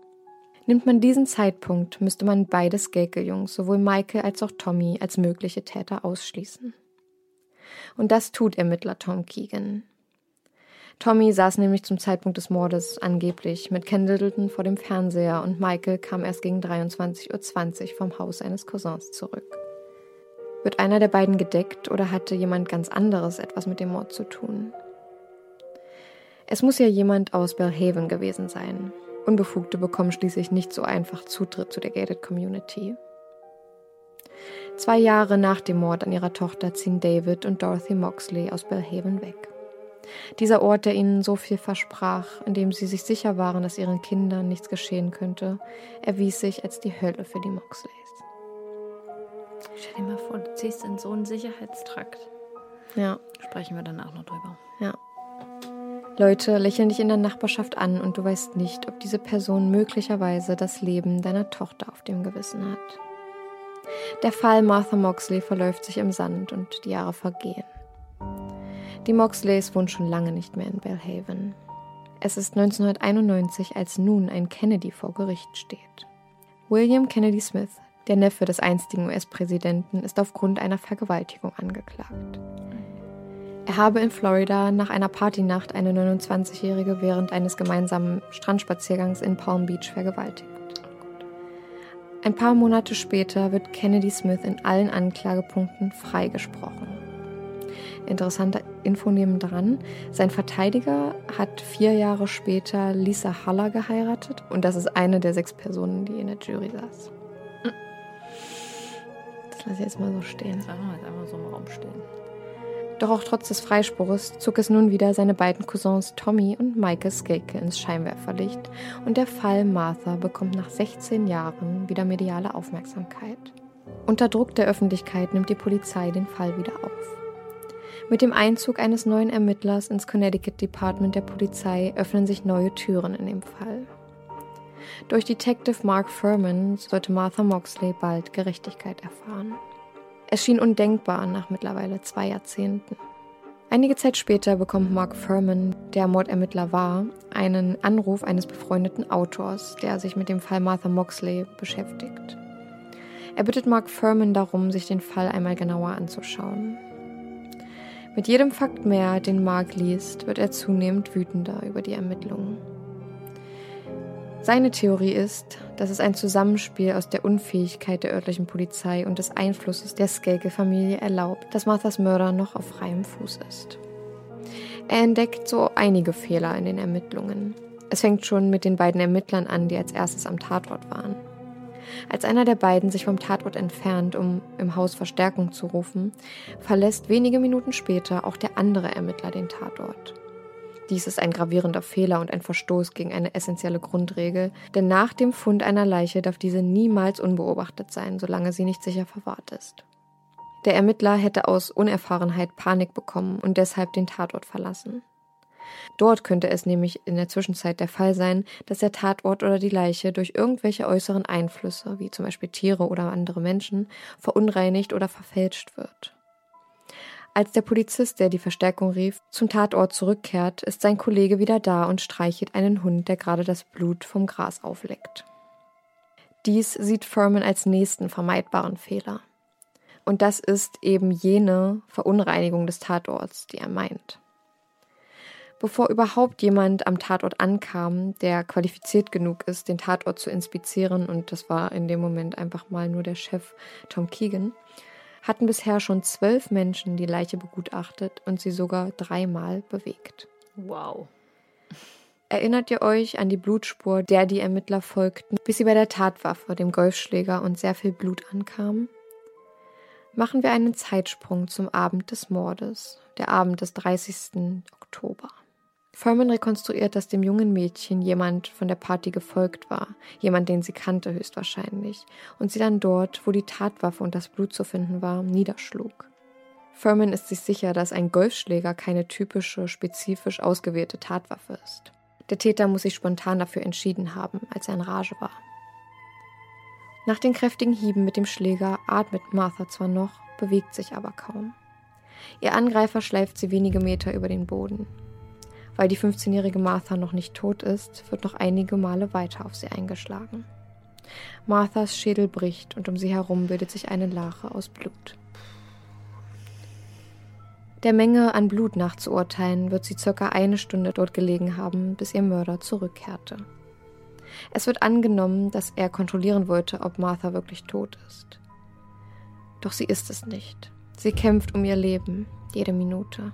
Nimmt man diesen Zeitpunkt, müsste man beide Skelke-Jungs, sowohl Michael als auch Tommy, als mögliche Täter ausschließen. Und das tut Ermittler Tom Keegan. Tommy saß nämlich zum Zeitpunkt des Mordes angeblich mit Ken vor dem Fernseher und Michael kam erst gegen 23.20 Uhr vom Haus seines Cousins zurück. Wird einer der beiden gedeckt oder hatte jemand ganz anderes etwas mit dem Mord zu tun? Es muss ja jemand aus Belhaven gewesen sein, Unbefugte bekommen schließlich nicht so einfach Zutritt zu der Gated Community. Zwei Jahre nach dem Mord an ihrer Tochter ziehen David und Dorothy Moxley aus Belhaven weg. Dieser Ort, der ihnen so viel versprach, in dem sie sich sicher waren, dass ihren Kindern nichts geschehen könnte, erwies sich als die Hölle für die Moxleys. Stell dir mal vor, du ziehst in so einen Sicherheitstrakt. Ja. Sprechen wir danach noch drüber. Ja. Leute lächeln dich in der Nachbarschaft an und du weißt nicht, ob diese Person möglicherweise das Leben deiner Tochter auf dem Gewissen hat. Der Fall Martha Moxley verläuft sich im Sand und die Jahre vergehen. Die Moxleys wohnen schon lange nicht mehr in Belhaven. Es ist 1991, als nun ein Kennedy vor Gericht steht. William Kennedy Smith, der Neffe des einstigen US-Präsidenten, ist aufgrund einer Vergewaltigung angeklagt. Er habe in Florida nach einer Partynacht eine 29-Jährige während eines gemeinsamen Strandspaziergangs in Palm Beach vergewaltigt. Ein paar Monate später wird Kennedy Smith in allen Anklagepunkten freigesprochen. Interessanter Info nebendran, sein Verteidiger hat vier Jahre später Lisa Haller geheiratet und das ist eine der sechs Personen, die in der Jury saß. Das lasse ich jetzt mal so stehen. Das lassen wir jetzt einfach so im Raum stehen. Doch auch trotz des Freispruches zog es nun wieder seine beiden Cousins Tommy und Michael Skelke ins Scheinwerferlicht und der Fall Martha bekommt nach 16 Jahren wieder mediale Aufmerksamkeit. Unter Druck der Öffentlichkeit nimmt die Polizei den Fall wieder auf. Mit dem Einzug eines neuen Ermittlers ins Connecticut Department der Polizei öffnen sich neue Türen in dem Fall. Durch Detective Mark Furman sollte Martha Moxley bald Gerechtigkeit erfahren. Es schien undenkbar nach mittlerweile zwei Jahrzehnten. Einige Zeit später bekommt Mark Furman, der Mordermittler war, einen Anruf eines befreundeten Autors, der sich mit dem Fall Martha Moxley beschäftigt. Er bittet Mark Furman darum, sich den Fall einmal genauer anzuschauen. Mit jedem Fakt mehr, den Mark liest, wird er zunehmend wütender über die Ermittlungen. Seine Theorie ist, dass es ein Zusammenspiel aus der Unfähigkeit der örtlichen Polizei und des Einflusses der Skelke-Familie erlaubt, dass Marthas Mörder noch auf freiem Fuß ist. Er entdeckt so einige Fehler in den Ermittlungen. Es fängt schon mit den beiden Ermittlern an, die als erstes am Tatort waren. Als einer der beiden sich vom Tatort entfernt, um im Haus Verstärkung zu rufen, verlässt wenige Minuten später auch der andere Ermittler den Tatort. Dies ist ein gravierender Fehler und ein Verstoß gegen eine essentielle Grundregel, denn nach dem Fund einer Leiche darf diese niemals unbeobachtet sein, solange sie nicht sicher verwahrt ist. Der Ermittler hätte aus Unerfahrenheit Panik bekommen und deshalb den Tatort verlassen. Dort könnte es nämlich in der Zwischenzeit der Fall sein, dass der Tatort oder die Leiche durch irgendwelche äußeren Einflüsse, wie zum Beispiel Tiere oder andere Menschen, verunreinigt oder verfälscht wird. Als der Polizist, der die Verstärkung rief, zum Tatort zurückkehrt, ist sein Kollege wieder da und streichelt einen Hund, der gerade das Blut vom Gras aufleckt. Dies sieht Furman als nächsten vermeidbaren Fehler. Und das ist eben jene Verunreinigung des Tatorts, die er meint. Bevor überhaupt jemand am Tatort ankam, der qualifiziert genug ist, den Tatort zu inspizieren, und das war in dem Moment einfach mal nur der Chef Tom Keegan, hatten bisher schon zwölf Menschen die Leiche begutachtet und sie sogar dreimal bewegt. Wow. Erinnert ihr euch an die Blutspur, der die Ermittler folgten, bis sie bei der Tatwaffe, dem Golfschläger und sehr viel Blut ankamen? Machen wir einen Zeitsprung zum Abend des Mordes, der Abend des 30. Oktober. Furman rekonstruiert, dass dem jungen Mädchen jemand von der Party gefolgt war, jemand, den sie kannte höchstwahrscheinlich, und sie dann dort, wo die Tatwaffe und das Blut zu finden war, niederschlug. Furman ist sich sicher, dass ein Golfschläger keine typische, spezifisch ausgewählte Tatwaffe ist. Der Täter muss sich spontan dafür entschieden haben, als er in Rage war. Nach den kräftigen Hieben mit dem Schläger atmet Martha zwar noch, bewegt sich aber kaum. Ihr Angreifer schleift sie wenige Meter über den Boden. Weil die 15-jährige Martha noch nicht tot ist, wird noch einige Male weiter auf sie eingeschlagen. Marthas Schädel bricht und um sie herum bildet sich eine Lache aus Blut. Der Menge an Blut nachzuurteilen, wird sie circa eine Stunde dort gelegen haben, bis ihr Mörder zurückkehrte. Es wird angenommen, dass er kontrollieren wollte, ob Martha wirklich tot ist. Doch sie ist es nicht. Sie kämpft um ihr Leben, jede Minute.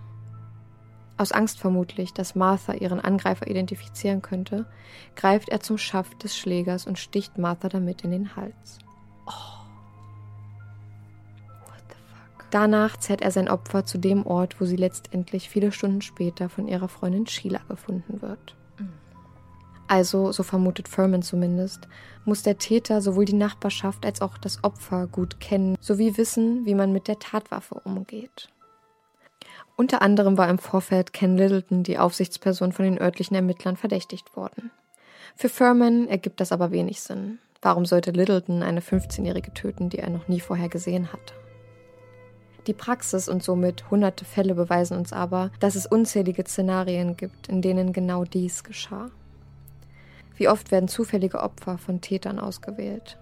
Aus Angst vermutlich, dass Martha ihren Angreifer identifizieren könnte, greift er zum Schaft des Schlägers und sticht Martha damit in den Hals. Oh. Danach zerrt er sein Opfer zu dem Ort, wo sie letztendlich viele Stunden später von ihrer Freundin Sheila gefunden wird. Also, so vermutet Furman zumindest, muss der Täter sowohl die Nachbarschaft als auch das Opfer gut kennen, sowie wissen, wie man mit der Tatwaffe umgeht. Unter anderem war im Vorfeld Ken Littleton, die Aufsichtsperson von den örtlichen Ermittlern, verdächtigt worden. Für Furman ergibt das aber wenig Sinn. Warum sollte Littleton eine 15-Jährige töten, die er noch nie vorher gesehen hatte? Die Praxis und somit hunderte Fälle beweisen uns aber, dass es unzählige Szenarien gibt, in denen genau dies geschah. Wie oft werden zufällige Opfer von Tätern ausgewählt?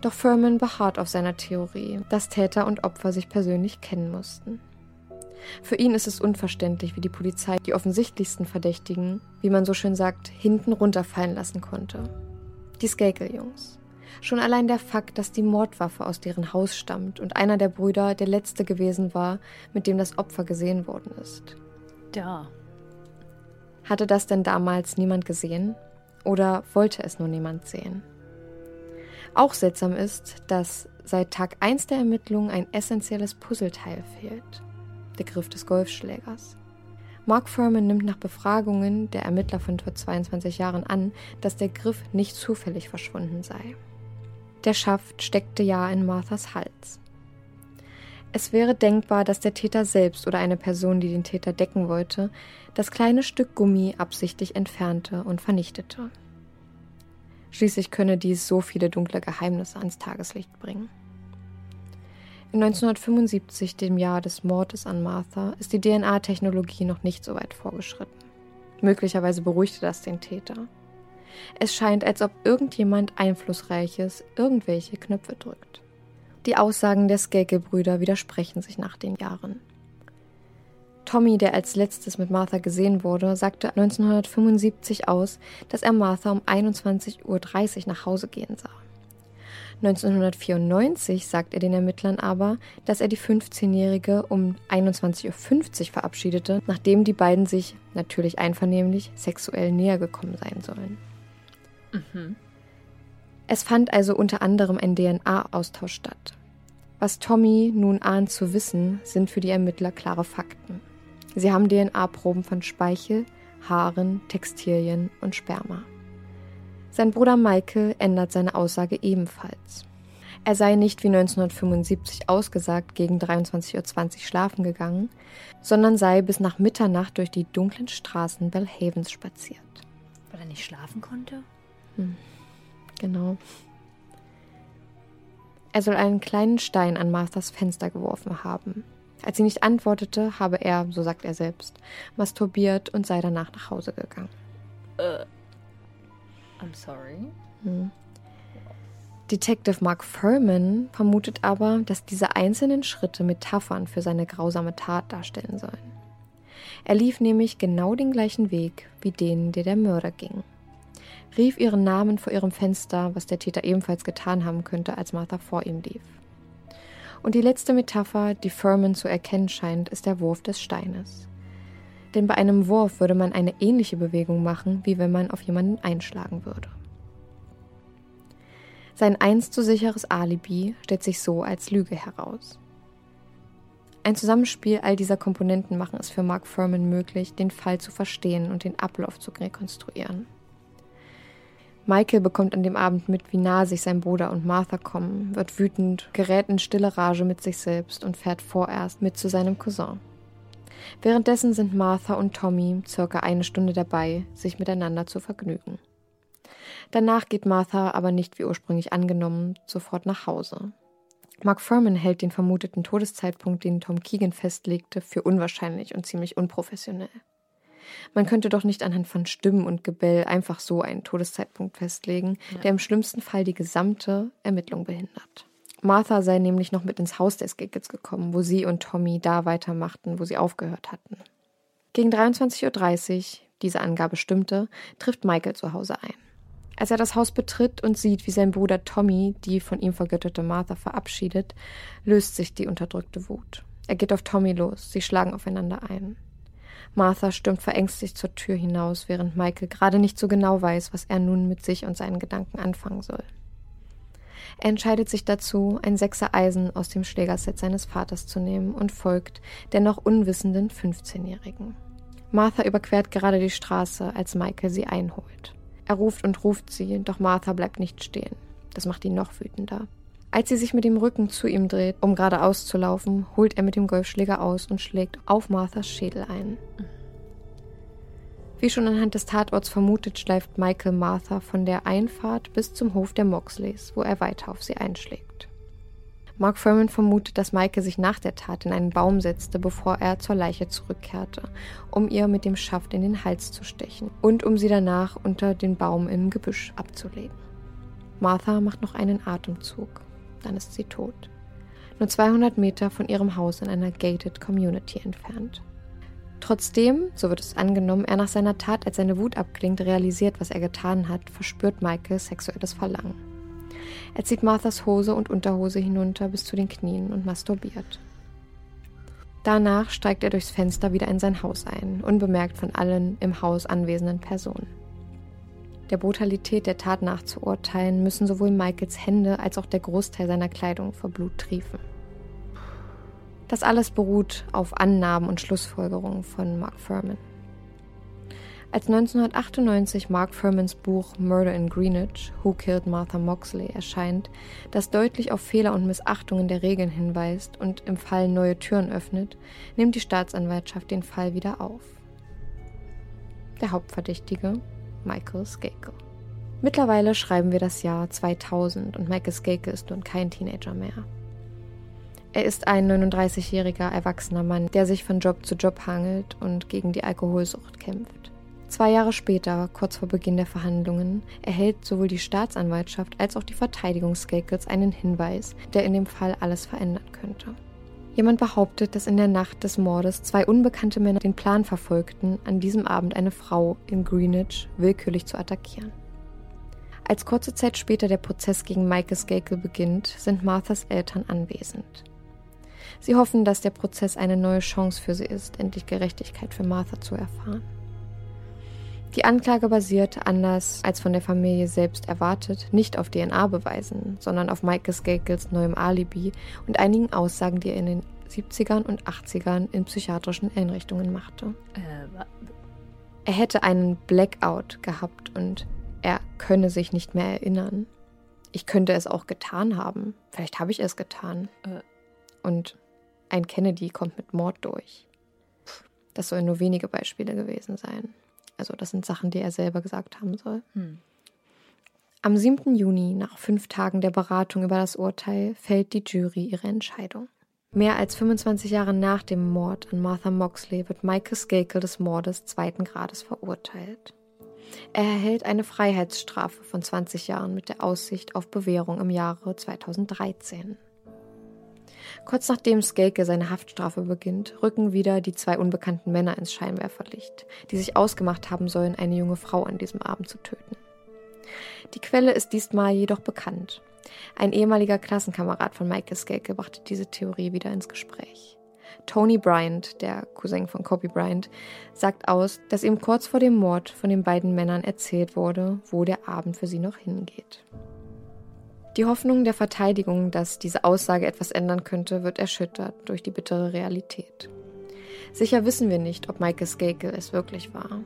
Doch Furman beharrt auf seiner Theorie, dass Täter und Opfer sich persönlich kennen mussten. Für ihn ist es unverständlich, wie die Polizei die offensichtlichsten Verdächtigen, wie man so schön sagt, hinten runterfallen lassen konnte. Die Skakel-Jungs. Schon allein der Fakt, dass die Mordwaffe aus deren Haus stammt und einer der Brüder der letzte gewesen war, mit dem das Opfer gesehen worden ist. Da. Hatte das denn damals niemand gesehen? Oder wollte es nur niemand sehen? Auch seltsam ist, dass seit Tag 1 der Ermittlungen ein essentielles Puzzleteil fehlt der Griff des Golfschlägers. Mark Furman nimmt nach Befragungen der Ermittler von vor 22 Jahren an, dass der Griff nicht zufällig verschwunden sei. Der Schaft steckte ja in Marthas Hals. Es wäre denkbar, dass der Täter selbst oder eine Person, die den Täter decken wollte, das kleine Stück Gummi absichtlich entfernte und vernichtete. Schließlich könne dies so viele dunkle Geheimnisse ans Tageslicht bringen. In 1975, dem Jahr des Mordes an Martha, ist die DNA-Technologie noch nicht so weit vorgeschritten. Möglicherweise beruhigte das den Täter. Es scheint, als ob irgendjemand Einflussreiches irgendwelche Knöpfe drückt. Die Aussagen der Skakel-Brüder widersprechen sich nach den Jahren. Tommy, der als letztes mit Martha gesehen wurde, sagte 1975 aus, dass er Martha um 21.30 Uhr nach Hause gehen sah. 1994 sagt er den Ermittlern aber, dass er die 15-Jährige um 21.50 Uhr verabschiedete, nachdem die beiden sich, natürlich einvernehmlich, sexuell näher gekommen sein sollen. Mhm. Es fand also unter anderem ein DNA-Austausch statt. Was Tommy nun ahnt zu wissen, sind für die Ermittler klare Fakten. Sie haben DNA-Proben von Speichel, Haaren, Textilien und Sperma. Sein Bruder Michael ändert seine Aussage ebenfalls. Er sei nicht wie 1975 ausgesagt gegen 23.20 Uhr schlafen gegangen, sondern sei bis nach Mitternacht durch die dunklen Straßen Belhavens spaziert. Weil er nicht schlafen konnte? Hm. Genau. Er soll einen kleinen Stein an Marthas Fenster geworfen haben. Als sie nicht antwortete, habe er, so sagt er selbst, masturbiert und sei danach nach Hause gegangen. Äh. I'm sorry. Hm. Detective Mark Furman vermutet aber, dass diese einzelnen Schritte Metaphern für seine grausame Tat darstellen sollen. Er lief nämlich genau den gleichen Weg wie den, der der Mörder ging. Rief ihren Namen vor ihrem Fenster, was der Täter ebenfalls getan haben könnte, als Martha vor ihm lief. Und die letzte Metapher, die Furman zu erkennen scheint, ist der Wurf des Steines denn bei einem Wurf würde man eine ähnliche Bewegung machen, wie wenn man auf jemanden einschlagen würde. Sein einst so sicheres Alibi stellt sich so als Lüge heraus. Ein Zusammenspiel all dieser Komponenten machen es für Mark Furman möglich, den Fall zu verstehen und den Ablauf zu rekonstruieren. Michael bekommt an dem Abend mit, wie nah sich sein Bruder und Martha kommen, wird wütend, gerät in stille Rage mit sich selbst und fährt vorerst mit zu seinem Cousin. Währenddessen sind Martha und Tommy circa eine Stunde dabei, sich miteinander zu vergnügen. Danach geht Martha aber nicht wie ursprünglich angenommen sofort nach Hause. Mark Furman hält den vermuteten Todeszeitpunkt, den Tom Keegan festlegte, für unwahrscheinlich und ziemlich unprofessionell. Man könnte doch nicht anhand von Stimmen und Gebell einfach so einen Todeszeitpunkt festlegen, ja. der im schlimmsten Fall die gesamte Ermittlung behindert. Martha sei nämlich noch mit ins Haus des Giggles gekommen, wo sie und Tommy da weitermachten, wo sie aufgehört hatten. Gegen 23.30 Uhr, diese Angabe stimmte, trifft Michael zu Hause ein. Als er das Haus betritt und sieht, wie sein Bruder Tommy die von ihm vergötterte Martha verabschiedet, löst sich die unterdrückte Wut. Er geht auf Tommy los, sie schlagen aufeinander ein. Martha stürmt verängstigt zur Tür hinaus, während Michael gerade nicht so genau weiß, was er nun mit sich und seinen Gedanken anfangen soll. Er entscheidet sich dazu, ein Sechser Eisen aus dem Schlägerset seines Vaters zu nehmen und folgt der noch unwissenden 15-Jährigen. Martha überquert gerade die Straße, als Michael sie einholt. Er ruft und ruft sie, doch Martha bleibt nicht stehen. Das macht ihn noch wütender. Als sie sich mit dem Rücken zu ihm dreht, um geradeaus zu laufen, holt er mit dem Golfschläger aus und schlägt auf Marthas Schädel ein. Wie schon anhand des Tatorts vermutet, schleift Michael Martha von der Einfahrt bis zum Hof der Moxleys, wo er weiter auf sie einschlägt. Mark Furman vermutet, dass Michael sich nach der Tat in einen Baum setzte, bevor er zur Leiche zurückkehrte, um ihr mit dem Schaft in den Hals zu stechen und um sie danach unter den Baum im Gebüsch abzulegen. Martha macht noch einen Atemzug dann ist sie tot. Nur 200 Meter von ihrem Haus in einer gated Community entfernt. Trotzdem, so wird es angenommen, er nach seiner Tat, als seine Wut abklingt, realisiert, was er getan hat, verspürt Michael sexuelles Verlangen. Er zieht Marthas Hose und Unterhose hinunter bis zu den Knien und masturbiert. Danach steigt er durchs Fenster wieder in sein Haus ein, unbemerkt von allen im Haus anwesenden Personen. Der Brutalität der Tat nachzuurteilen, müssen sowohl Michaels Hände als auch der Großteil seiner Kleidung vor Blut triefen. Das alles beruht auf Annahmen und Schlussfolgerungen von Mark Furman. Als 1998 Mark Furmans Buch Murder in Greenwich, Who Killed Martha Moxley erscheint, das deutlich auf Fehler und Missachtungen der Regeln hinweist und im Fall neue Türen öffnet, nimmt die Staatsanwaltschaft den Fall wieder auf. Der Hauptverdächtige, Michael Skakel. Mittlerweile schreiben wir das Jahr 2000 und Michael Skakel ist nun kein Teenager mehr. Er ist ein 39-jähriger erwachsener Mann, der sich von Job zu Job hangelt und gegen die Alkoholsucht kämpft. Zwei Jahre später, kurz vor Beginn der Verhandlungen, erhält sowohl die Staatsanwaltschaft als auch die Verteidigung Skakels einen Hinweis, der in dem Fall alles verändern könnte. Jemand behauptet, dass in der Nacht des Mordes zwei unbekannte Männer den Plan verfolgten, an diesem Abend eine Frau in Greenwich willkürlich zu attackieren. Als kurze Zeit später der Prozess gegen Michael Skakel beginnt, sind Marthas Eltern anwesend. Sie hoffen, dass der Prozess eine neue Chance für sie ist, endlich Gerechtigkeit für Martha zu erfahren. Die Anklage basiert, anders als von der Familie selbst erwartet, nicht auf DNA-Beweisen, sondern auf Michael Skakels neuem Alibi und einigen Aussagen, die er in den 70ern und 80ern in psychiatrischen Einrichtungen machte. Äh, er hätte einen Blackout gehabt und er könne sich nicht mehr erinnern. Ich könnte es auch getan haben. Vielleicht habe ich es getan. Äh. Und ein Kennedy kommt mit Mord durch. Das sollen nur wenige Beispiele gewesen sein. Also das sind Sachen, die er selber gesagt haben soll. Hm. Am 7. Juni, nach fünf Tagen der Beratung über das Urteil, fällt die Jury ihre Entscheidung. Mehr als 25 Jahre nach dem Mord an Martha Moxley wird Michael Skakel des Mordes zweiten Grades verurteilt. Er erhält eine Freiheitsstrafe von 20 Jahren mit der Aussicht auf Bewährung im Jahre 2013. Kurz nachdem Skelke seine Haftstrafe beginnt, rücken wieder die zwei unbekannten Männer ins Scheinwerferlicht, die sich ausgemacht haben sollen, eine junge Frau an diesem Abend zu töten. Die Quelle ist diesmal jedoch bekannt. Ein ehemaliger Klassenkamerad von Michael Skelke brachte diese Theorie wieder ins Gespräch. Tony Bryant, der Cousin von Kobe Bryant, sagt aus, dass ihm kurz vor dem Mord von den beiden Männern erzählt wurde, wo der Abend für sie noch hingeht. Die Hoffnung der Verteidigung, dass diese Aussage etwas ändern könnte, wird erschüttert durch die bittere Realität. Sicher wissen wir nicht, ob Michael Skakel es wirklich war.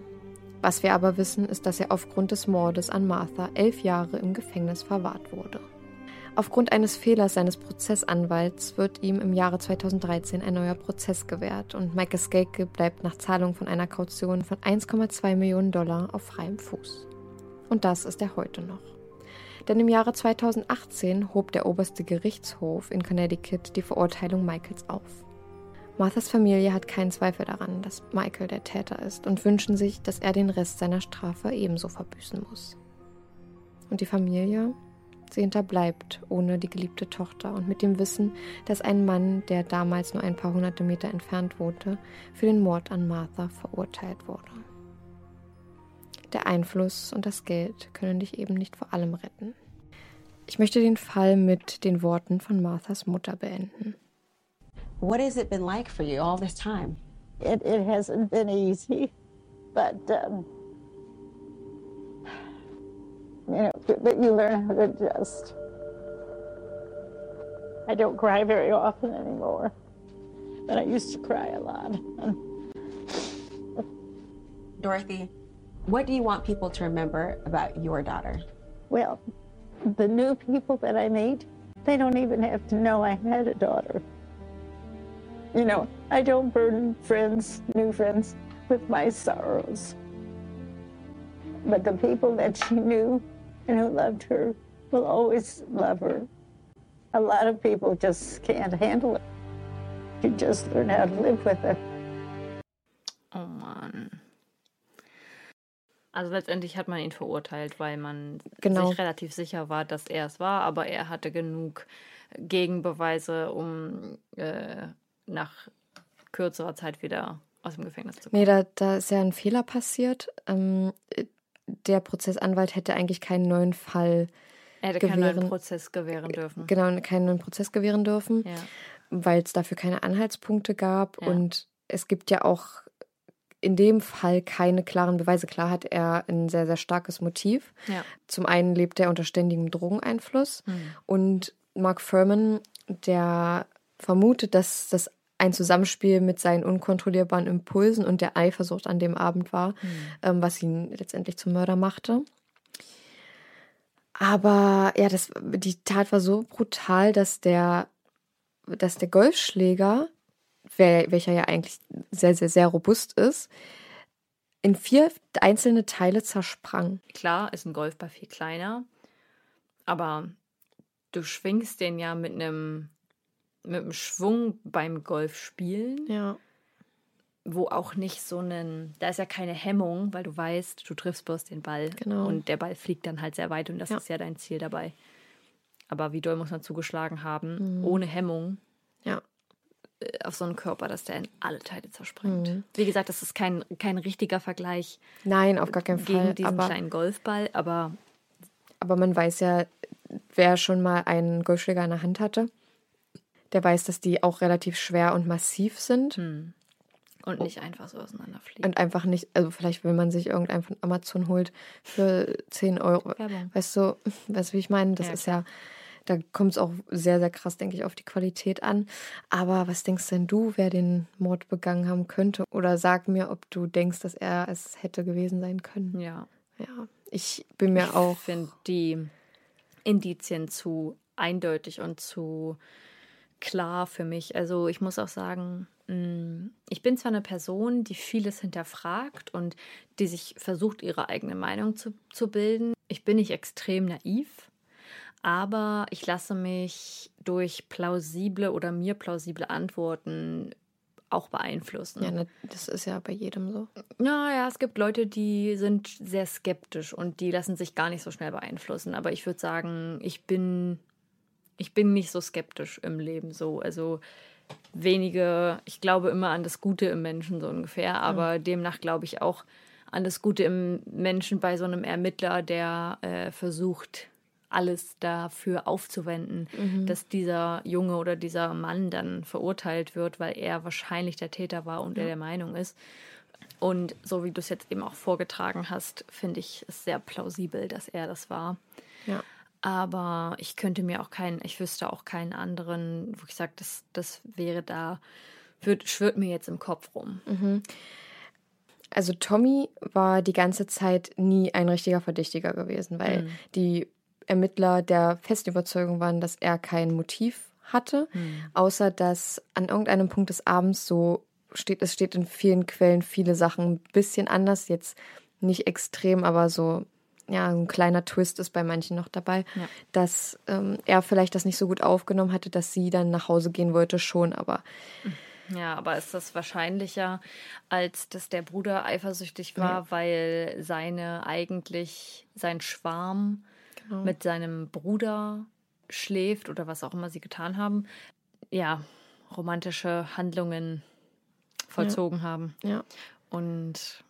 Was wir aber wissen, ist, dass er aufgrund des Mordes an Martha elf Jahre im Gefängnis verwahrt wurde. Aufgrund eines Fehlers seines Prozessanwalts wird ihm im Jahre 2013 ein neuer Prozess gewährt und Michael Skakel bleibt nach Zahlung von einer Kaution von 1,2 Millionen Dollar auf freiem Fuß. Und das ist er heute noch. Denn im Jahre 2018 hob der oberste Gerichtshof in Connecticut die Verurteilung Michaels auf. Marthas Familie hat keinen Zweifel daran, dass Michael der Täter ist und wünschen sich, dass er den Rest seiner Strafe ebenso verbüßen muss. Und die Familie Sie hinterbleibt ohne die geliebte Tochter und mit dem Wissen, dass ein Mann, der damals nur ein paar hunderte Meter entfernt wohnte, für den Mord an Martha verurteilt wurde. Der Einfluss und das Geld können dich eben nicht vor allem retten. Ich möchte den Fall mit den Worten von Marthas Mutter beenden. What has it been like for you all this time? It, it hasn't been easy, but um, you know, but you learn how to adjust. I don't cry very often anymore, but I used to cry a lot. Dorothy, what do you want people to remember about your daughter? Well, the new people that I meet, they don't even have to know I had a daughter. You know, I don't burden friends, new friends, with my sorrows. But the people that she knew and who loved her will always love her. A lot of people just can't handle it. You just learn how to live with it. Oh Mann. Also letztendlich hat man ihn verurteilt, weil man genau. sich relativ sicher war, dass er es war, aber er hatte genug Gegenbeweise, um äh, nach kürzerer Zeit wieder aus dem Gefängnis zu kommen. Nee, da, da ist ja ein Fehler passiert. Ähm, der Prozessanwalt hätte eigentlich keinen neuen Fall er hätte gewähren, keinen neuen Prozess gewähren dürfen. Genau, keinen neuen Prozess gewähren dürfen, ja. weil es dafür keine Anhaltspunkte gab. Ja. Und es gibt ja auch in dem Fall keine klaren Beweise. Klar hat er ein sehr, sehr starkes Motiv. Ja. Zum einen lebt er unter ständigem Drogeneinfluss. Mhm. Und Mark Furman, der vermutet, dass das ein Zusammenspiel mit seinen unkontrollierbaren Impulsen und der Eifersucht an dem Abend war, mhm. ähm, was ihn letztendlich zum Mörder machte. Aber ja, das, die Tat war so brutal, dass der, dass der Golfschläger, welcher ja eigentlich sehr, sehr, sehr robust ist, in vier einzelne Teile zersprang. Klar, ist ein Golfball viel kleiner, aber du schwingst den ja mit einem mit Schwung beim Golfspielen. Ja. Wo auch nicht so einen, da ist ja keine Hemmung, weil du weißt, du triffst bloß den Ball. Genau. Und der Ball fliegt dann halt sehr weit und das ja. ist ja dein Ziel dabei. Aber wie doll muss man zugeschlagen haben, mhm. ohne Hemmung. Auf so einen Körper, dass der in alle Teile zerspringt. Mhm. Wie gesagt, das ist kein, kein richtiger Vergleich. Nein, auf gar keinen gegen Fall. Gegen diesen aber, kleinen Golfball, aber. Aber man weiß ja, wer schon mal einen Golfschläger in der Hand hatte, der weiß, dass die auch relativ schwer und massiv sind. Hm. Und nicht einfach so auseinanderfliegen. Und einfach nicht, also vielleicht, wenn man sich irgendeinen von Amazon holt für 10 Euro. Werbung. Weißt du, weißt du, wie ich meine? Das ja, ist ja, da kommt es auch sehr, sehr krass, denke ich, auf die Qualität an. Aber was denkst denn du, wer den Mord begangen haben könnte? Oder sag mir, ob du denkst, dass er es hätte gewesen sein können. Ja. Ja. Ich bin mir ich auch. Ich finde die Indizien zu eindeutig und zu klar für mich. Also ich muss auch sagen, mm, ich bin zwar eine Person, die vieles hinterfragt und die sich versucht, ihre eigene Meinung zu, zu bilden. Ich bin nicht extrem naiv, aber ich lasse mich durch plausible oder mir plausible Antworten auch beeinflussen. Ja, ne, das ist ja bei jedem so. Naja, es gibt Leute, die sind sehr skeptisch und die lassen sich gar nicht so schnell beeinflussen. Aber ich würde sagen, ich bin ich bin nicht so skeptisch im Leben so. Also wenige, ich glaube immer an das Gute im Menschen so ungefähr, aber mhm. demnach glaube ich auch an das Gute im Menschen bei so einem Ermittler, der äh, versucht, alles dafür aufzuwenden, mhm. dass dieser Junge oder dieser Mann dann verurteilt wird, weil er wahrscheinlich der Täter war und ja. er der Meinung ist. Und so wie du es jetzt eben auch vorgetragen hast, finde ich es sehr plausibel, dass er das war. Ja. Aber ich könnte mir auch keinen, ich wüsste auch keinen anderen, wo ich sage, das, das wäre da, wird, schwirrt mir jetzt im Kopf rum. Mhm. Also Tommy war die ganze Zeit nie ein richtiger Verdächtiger gewesen, weil mhm. die Ermittler der festen Überzeugung waren, dass er kein Motiv hatte, mhm. außer dass an irgendeinem Punkt des Abends so steht, es steht in vielen Quellen viele Sachen ein bisschen anders, jetzt nicht extrem, aber so ja, ein kleiner Twist ist bei manchen noch dabei, ja. dass ähm, er vielleicht das nicht so gut aufgenommen hatte, dass sie dann nach Hause gehen wollte, schon, aber. Ja, aber ist das wahrscheinlicher, als dass der Bruder eifersüchtig war, ja. weil seine eigentlich, sein Schwarm genau. mit seinem Bruder schläft oder was auch immer sie getan haben, ja, romantische Handlungen vollzogen ja. haben. Ja. Und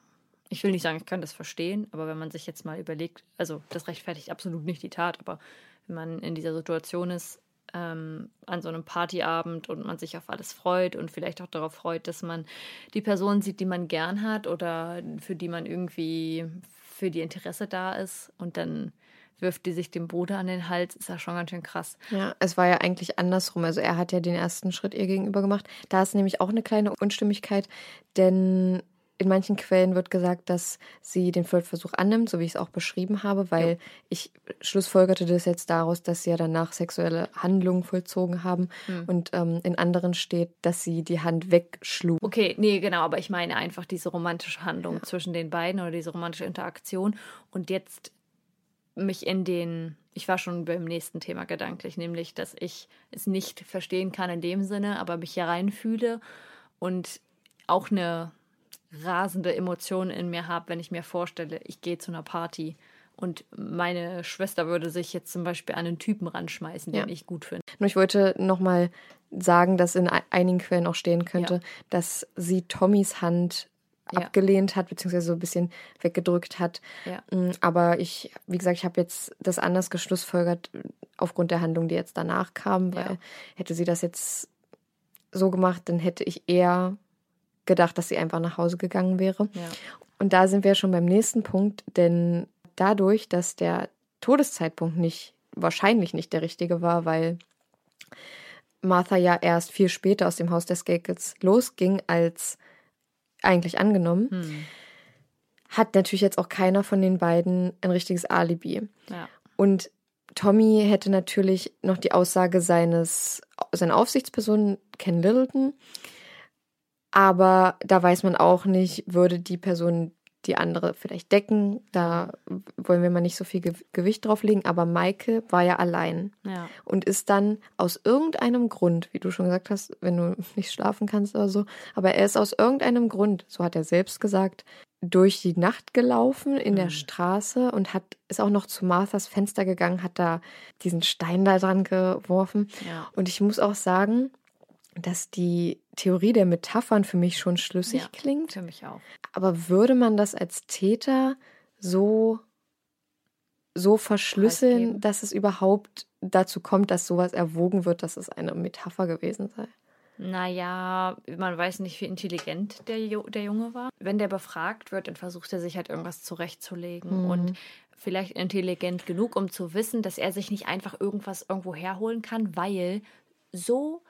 ich will nicht sagen, ich kann das verstehen, aber wenn man sich jetzt mal überlegt, also das rechtfertigt absolut nicht die Tat, aber wenn man in dieser Situation ist, ähm, an so einem Partyabend und man sich auf alles freut und vielleicht auch darauf freut, dass man die Person sieht, die man gern hat oder für die man irgendwie für die Interesse da ist und dann wirft die sich dem Bruder an den Hals, ist ja schon ganz schön krass. Ja, es war ja eigentlich andersrum. Also er hat ja den ersten Schritt ihr gegenüber gemacht. Da ist nämlich auch eine kleine Unstimmigkeit, denn in manchen Quellen wird gesagt, dass sie den Flirtversuch annimmt, so wie ich es auch beschrieben habe, weil ja. ich schlussfolgerte das jetzt daraus, dass sie ja danach sexuelle Handlungen vollzogen haben. Mhm. Und ähm, in anderen steht, dass sie die Hand wegschlug. Okay, nee, genau, aber ich meine einfach diese romantische Handlung ja. zwischen den beiden oder diese romantische Interaktion. Und jetzt mich in den, ich war schon beim nächsten Thema gedanklich, nämlich, dass ich es nicht verstehen kann in dem Sinne, aber mich hier reinfühle und auch eine rasende Emotionen in mir habe, wenn ich mir vorstelle, ich gehe zu einer Party und meine Schwester würde sich jetzt zum Beispiel an einen Typen ranschmeißen, den ja. ich gut finde. Nur ich wollte nochmal sagen, dass in einigen Quellen auch stehen könnte, ja. dass sie Tommys Hand ja. abgelehnt hat, beziehungsweise so ein bisschen weggedrückt hat. Ja. Mm, aber ich, wie gesagt, ich habe jetzt das anders geschlussfolgert aufgrund der Handlung, die jetzt danach kam, weil hätte sie das jetzt so gemacht, dann hätte ich eher gedacht, dass sie einfach nach Hause gegangen wäre. Ja. Und da sind wir schon beim nächsten Punkt, denn dadurch, dass der Todeszeitpunkt nicht, wahrscheinlich nicht der richtige war, weil Martha ja erst viel später aus dem Haus der Skakels losging, als eigentlich angenommen, hm. hat natürlich jetzt auch keiner von den beiden ein richtiges Alibi. Ja. Und Tommy hätte natürlich noch die Aussage seines, seiner Aufsichtsperson Ken Littleton, aber da weiß man auch nicht, würde die Person die andere vielleicht decken. Da wollen wir mal nicht so viel Gewicht drauf legen. Aber Maike war ja allein ja. und ist dann aus irgendeinem Grund, wie du schon gesagt hast, wenn du nicht schlafen kannst oder so, aber er ist aus irgendeinem Grund, so hat er selbst gesagt, durch die Nacht gelaufen in mhm. der Straße und hat ist auch noch zu Marthas Fenster gegangen, hat da diesen Stein da dran geworfen. Ja. Und ich muss auch sagen, dass die Theorie der Metaphern für mich schon schlüssig ja, klingt. Für mich auch. Aber würde man das als Täter so, so verschlüsseln, dass es überhaupt dazu kommt, dass sowas erwogen wird, dass es eine Metapher gewesen sei? Naja, man weiß nicht, wie intelligent der, der Junge war. Wenn der befragt wird, dann versucht er sich halt irgendwas zurechtzulegen. Mhm. Und vielleicht intelligent genug, um zu wissen, dass er sich nicht einfach irgendwas irgendwo herholen kann, weil so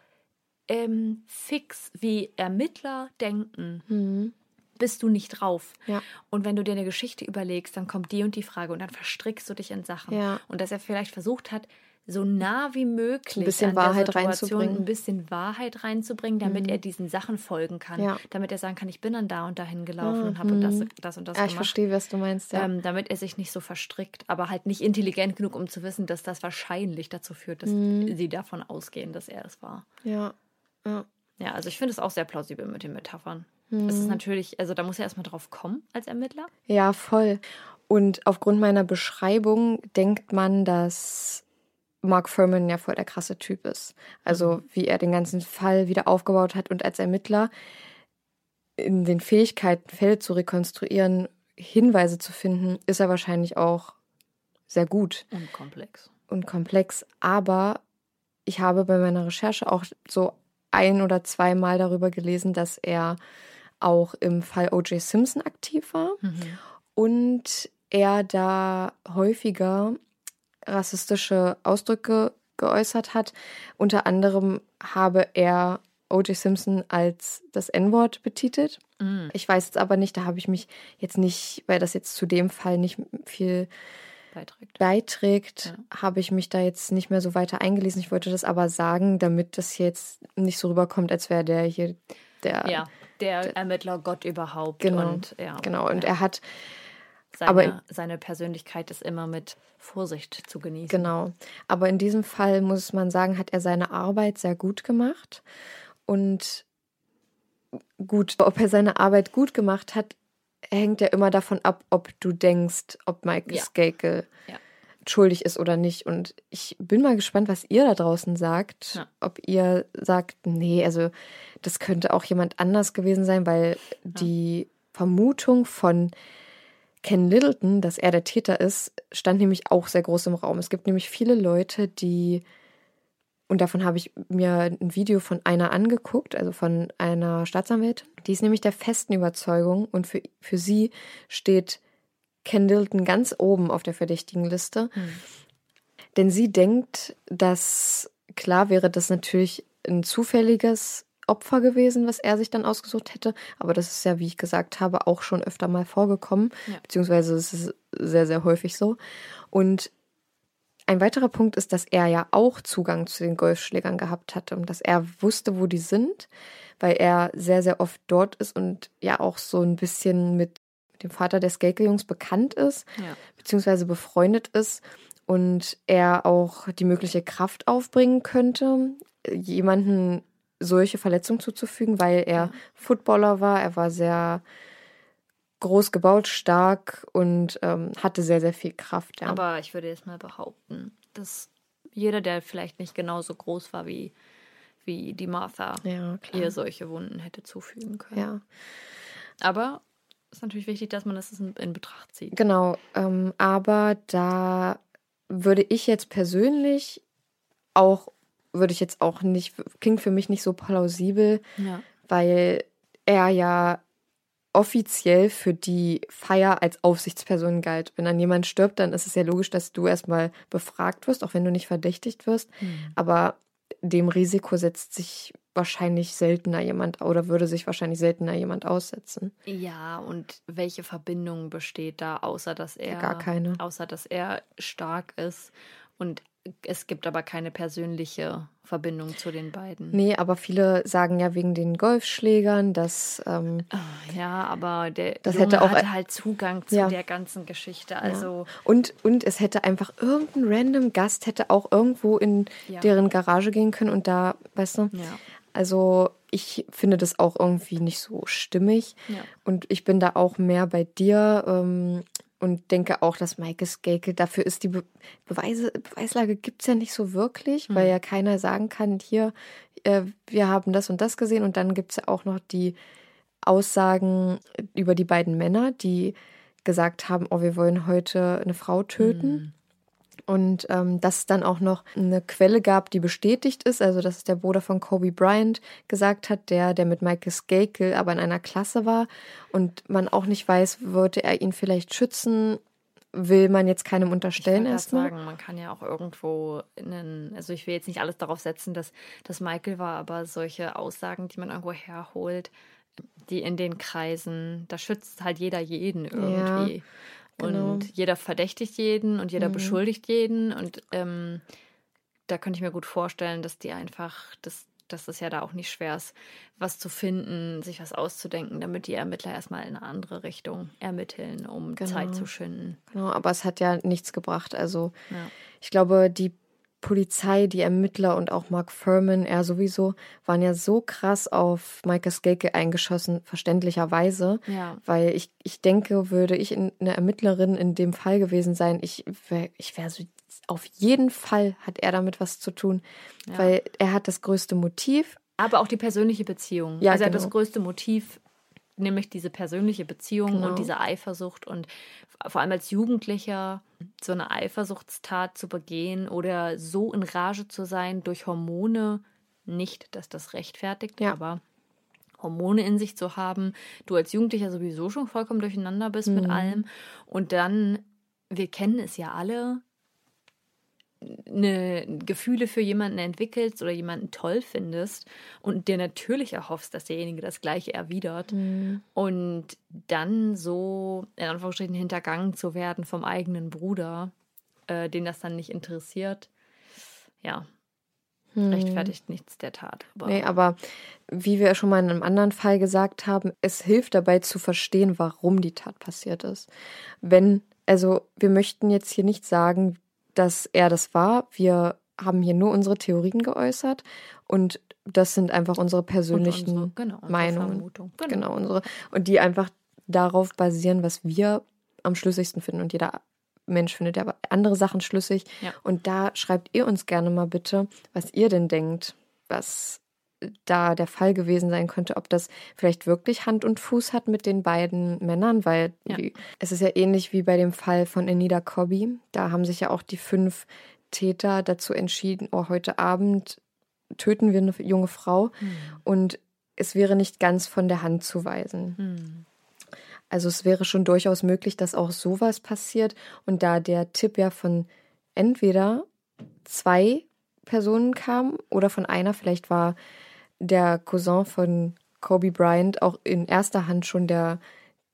ähm, fix wie Ermittler denken, mhm. bist du nicht drauf. Ja. Und wenn du dir eine Geschichte überlegst, dann kommt die und die Frage und dann verstrickst du dich in Sachen. Ja. Und dass er vielleicht versucht hat, so nah wie möglich ein bisschen Wahrheit reinzubringen. ein bisschen Wahrheit reinzubringen, damit mhm. er diesen Sachen folgen kann, ja. damit er sagen kann, ich bin dann da und dahin gelaufen mhm. und habe das, das und das ja, gemacht. Ich verstehe, was du meinst. Ja. Ähm, damit er sich nicht so verstrickt, aber halt nicht intelligent genug, um zu wissen, dass das wahrscheinlich dazu führt, dass mhm. sie davon ausgehen, dass er es war. Ja. Ja. Ja, also ich finde es auch sehr plausibel mit den Metaphern. Mhm. Es ist natürlich, also da muss er erstmal drauf kommen als Ermittler. Ja, voll. Und aufgrund meiner Beschreibung denkt man, dass Mark Furman ja voll der krasse Typ ist. Also mhm. wie er den ganzen Fall wieder aufgebaut hat und als Ermittler in den Fähigkeiten, Fälle zu rekonstruieren, Hinweise zu finden, ist er wahrscheinlich auch sehr gut. Und komplex. Und komplex. Aber ich habe bei meiner Recherche auch so ein oder zweimal darüber gelesen, dass er auch im Fall O.J. Simpson aktiv war mhm. und er da häufiger rassistische Ausdrücke geäußert hat. Unter anderem habe er O.J. Simpson als das N-Wort betitelt. Mm. Ich weiß jetzt aber nicht, da habe ich mich jetzt nicht, weil das jetzt zu dem Fall nicht viel beiträgt, beiträgt ja. habe ich mich da jetzt nicht mehr so weiter eingelesen. Ich wollte das aber sagen, damit das jetzt nicht so rüberkommt, als wäre der hier der, ja, der, der Ermittler Gott überhaupt. Genau, und, ja, genau. Und er hat seine, aber seine Persönlichkeit ist immer mit Vorsicht zu genießen. Genau. Aber in diesem Fall muss man sagen, hat er seine Arbeit sehr gut gemacht. Und gut, ob er seine Arbeit gut gemacht hat, hängt ja immer davon ab, ob du denkst, ob Mike ja. Skakel ja. schuldig ist oder nicht. Und ich bin mal gespannt, was ihr da draußen sagt. Ja. Ob ihr sagt, nee, also das könnte auch jemand anders gewesen sein, weil die Vermutung von Ken Littleton, dass er der Täter ist, stand nämlich auch sehr groß im Raum. Es gibt nämlich viele Leute, die, und davon habe ich mir ein Video von einer angeguckt, also von einer Staatsanwältin, die ist nämlich der festen Überzeugung und für, für sie steht Ken Littleton ganz oben auf der verdächtigen Liste. Hm. Denn sie denkt, dass klar wäre das natürlich ein zufälliges Opfer gewesen, was er sich dann ausgesucht hätte. Aber das ist ja, wie ich gesagt habe, auch schon öfter mal vorgekommen. Ja. Beziehungsweise es ist sehr, sehr häufig so. Und ein weiterer Punkt ist, dass er ja auch Zugang zu den Golfschlägern gehabt hatte und dass er wusste, wo die sind, weil er sehr, sehr oft dort ist und ja auch so ein bisschen mit dem Vater der Skakel-Jungs bekannt ist, ja. beziehungsweise befreundet ist und er auch die mögliche Kraft aufbringen könnte, jemanden solche Verletzungen zuzufügen, weil er ja. Footballer war. Er war sehr groß gebaut, stark und ähm, hatte sehr, sehr viel Kraft. Ja. Aber ich würde jetzt mal behaupten, dass jeder, der vielleicht nicht genauso groß war wie, wie die Martha, ja, ihr solche Wunden hätte zufügen können. Ja. Aber es ist natürlich wichtig, dass man das in, in Betracht zieht. Genau, ähm, aber da würde ich jetzt persönlich auch würde ich jetzt auch nicht, klingt für mich nicht so plausibel, ja. weil er ja offiziell für die Feier als Aufsichtsperson galt. Wenn dann jemand stirbt, dann ist es ja logisch, dass du erstmal befragt wirst, auch wenn du nicht verdächtigt wirst. Mhm. Aber dem Risiko setzt sich wahrscheinlich seltener jemand oder würde sich wahrscheinlich seltener jemand aussetzen. Ja, und welche Verbindung besteht da, außer dass er gar keine, außer dass er stark ist und es gibt aber keine persönliche Verbindung zu den beiden. Nee, aber viele sagen ja wegen den Golfschlägern, dass. Ähm, oh, ja, aber der das Junge hätte auch hatte halt Zugang zu ja. der ganzen Geschichte. Also ja. und, und es hätte einfach irgendein random Gast hätte auch irgendwo in ja. deren Garage gehen können und da, weißt du? Ja. Also ich finde das auch irgendwie nicht so stimmig. Und ich bin da auch mehr bei dir. Ähm, und denke auch, dass Maike Skakel, dafür ist die Be Beweise, Beweislage gibt es ja nicht so wirklich, mhm. weil ja keiner sagen kann, hier, äh, wir haben das und das gesehen. Und dann gibt es ja auch noch die Aussagen über die beiden Männer, die gesagt haben, oh, wir wollen heute eine Frau töten. Mhm. Und ähm, dass es dann auch noch eine Quelle gab, die bestätigt ist, also dass es der Bruder von Kobe Bryant gesagt hat, der, der mit Michael Skakel aber in einer Klasse war und man auch nicht weiß, wollte er ihn vielleicht schützen, will man jetzt keinem unterstellen erstmal. sagen, man kann ja auch irgendwo einen, also ich will jetzt nicht alles darauf setzen, dass das Michael war, aber solche Aussagen, die man irgendwo herholt, die in den Kreisen, da schützt halt jeder jeden irgendwie. Ja. Genau. Und jeder verdächtigt jeden und jeder mhm. beschuldigt jeden. Und ähm, da könnte ich mir gut vorstellen, dass die einfach, dass, dass es ja da auch nicht schwer ist, was zu finden, sich was auszudenken, damit die Ermittler erstmal in eine andere Richtung ermitteln, um genau. Zeit zu schinden. Genau, aber es hat ja nichts gebracht. Also ja. ich glaube, die Polizei, die Ermittler und auch Mark Furman, er sowieso, waren ja so krass auf Michael Skake eingeschossen, verständlicherweise. Ja. Weil ich, ich denke, würde ich eine Ermittlerin in dem Fall gewesen sein, ich wäre ich wär so, auf jeden Fall hat er damit was zu tun. Ja. Weil er hat das größte Motiv. Aber auch die persönliche Beziehung. Ja, also er hat das genau. größte Motiv nämlich diese persönliche Beziehung genau. und diese Eifersucht und vor allem als Jugendlicher so eine Eifersuchtstat zu begehen oder so in Rage zu sein durch Hormone, nicht, dass das rechtfertigt, ja. aber Hormone in sich zu haben, du als Jugendlicher sowieso schon vollkommen durcheinander bist mhm. mit allem und dann, wir kennen es ja alle, eine Gefühle für jemanden entwickelst oder jemanden toll findest und dir natürlich erhoffst, dass derjenige das gleiche erwidert Mhm. und dann so in Anführungsstrichen hintergangen zu werden vom eigenen Bruder, äh, den das dann nicht interessiert, ja, rechtfertigt nichts der Tat. Aber Nee, aber wie wir schon mal in einem anderen Fall gesagt haben, es hilft dabei zu verstehen, warum die Tat passiert ist. Wenn, also wir möchten jetzt hier nicht sagen, dass er das war. Wir haben hier nur unsere Theorien geäußert und das sind einfach unsere persönlichen unsere, genau, unsere Meinungen. Vermutung. Genau, unsere. Und die einfach darauf basieren, was wir am schlüssigsten finden. Und jeder Mensch findet ja andere Sachen schlüssig. Ja. Und da schreibt ihr uns gerne mal bitte, was ihr denn denkt, was da der Fall gewesen sein könnte, ob das vielleicht wirklich Hand und Fuß hat mit den beiden Männern, weil Ja. wie, es ist ja ähnlich wie bei dem Fall von Anita Cobby. Da haben sich ja auch die fünf Täter dazu entschieden, oh, heute Abend töten wir eine junge Frau und es wäre nicht ganz von der Hand zu weisen. Hm. Also es wäre schon durchaus möglich, dass auch sowas passiert. Und da der Tipp ja von entweder zwei Personen kam oder von einer, vielleicht war der Cousin von Kobe Bryant auch in erster Hand schon der,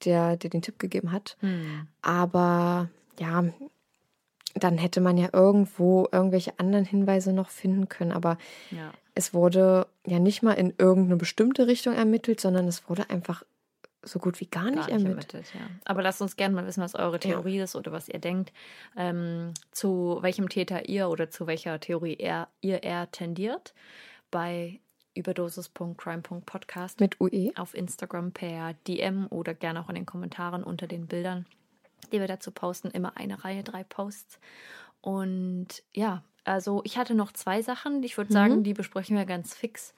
der, der den Tipp gegeben hat. Hm. Aber ja, dann hätte man ja irgendwo irgendwelche anderen Hinweise noch finden können. Aber Ja. es wurde ja nicht mal in irgendeine bestimmte Richtung ermittelt, sondern es wurde einfach so gut wie gar nicht, Gar nicht ermittelt. ermittelt, ja. Aber lasst uns gerne mal wissen, was eure Theorie ist oder was ihr denkt, ähm, zu welchem Täter ihr oder zu welcher Theorie er, ihr eher tendiert. Bei überdosis.crime.podcast Mit? UE. auf Instagram per DM oder gerne auch in den Kommentaren unter den Bildern, die wir dazu posten. Immer eine Reihe, drei Posts. Und ja, also ich hatte noch zwei Sachen. Ich würde sagen, die besprechen wir ganz fix.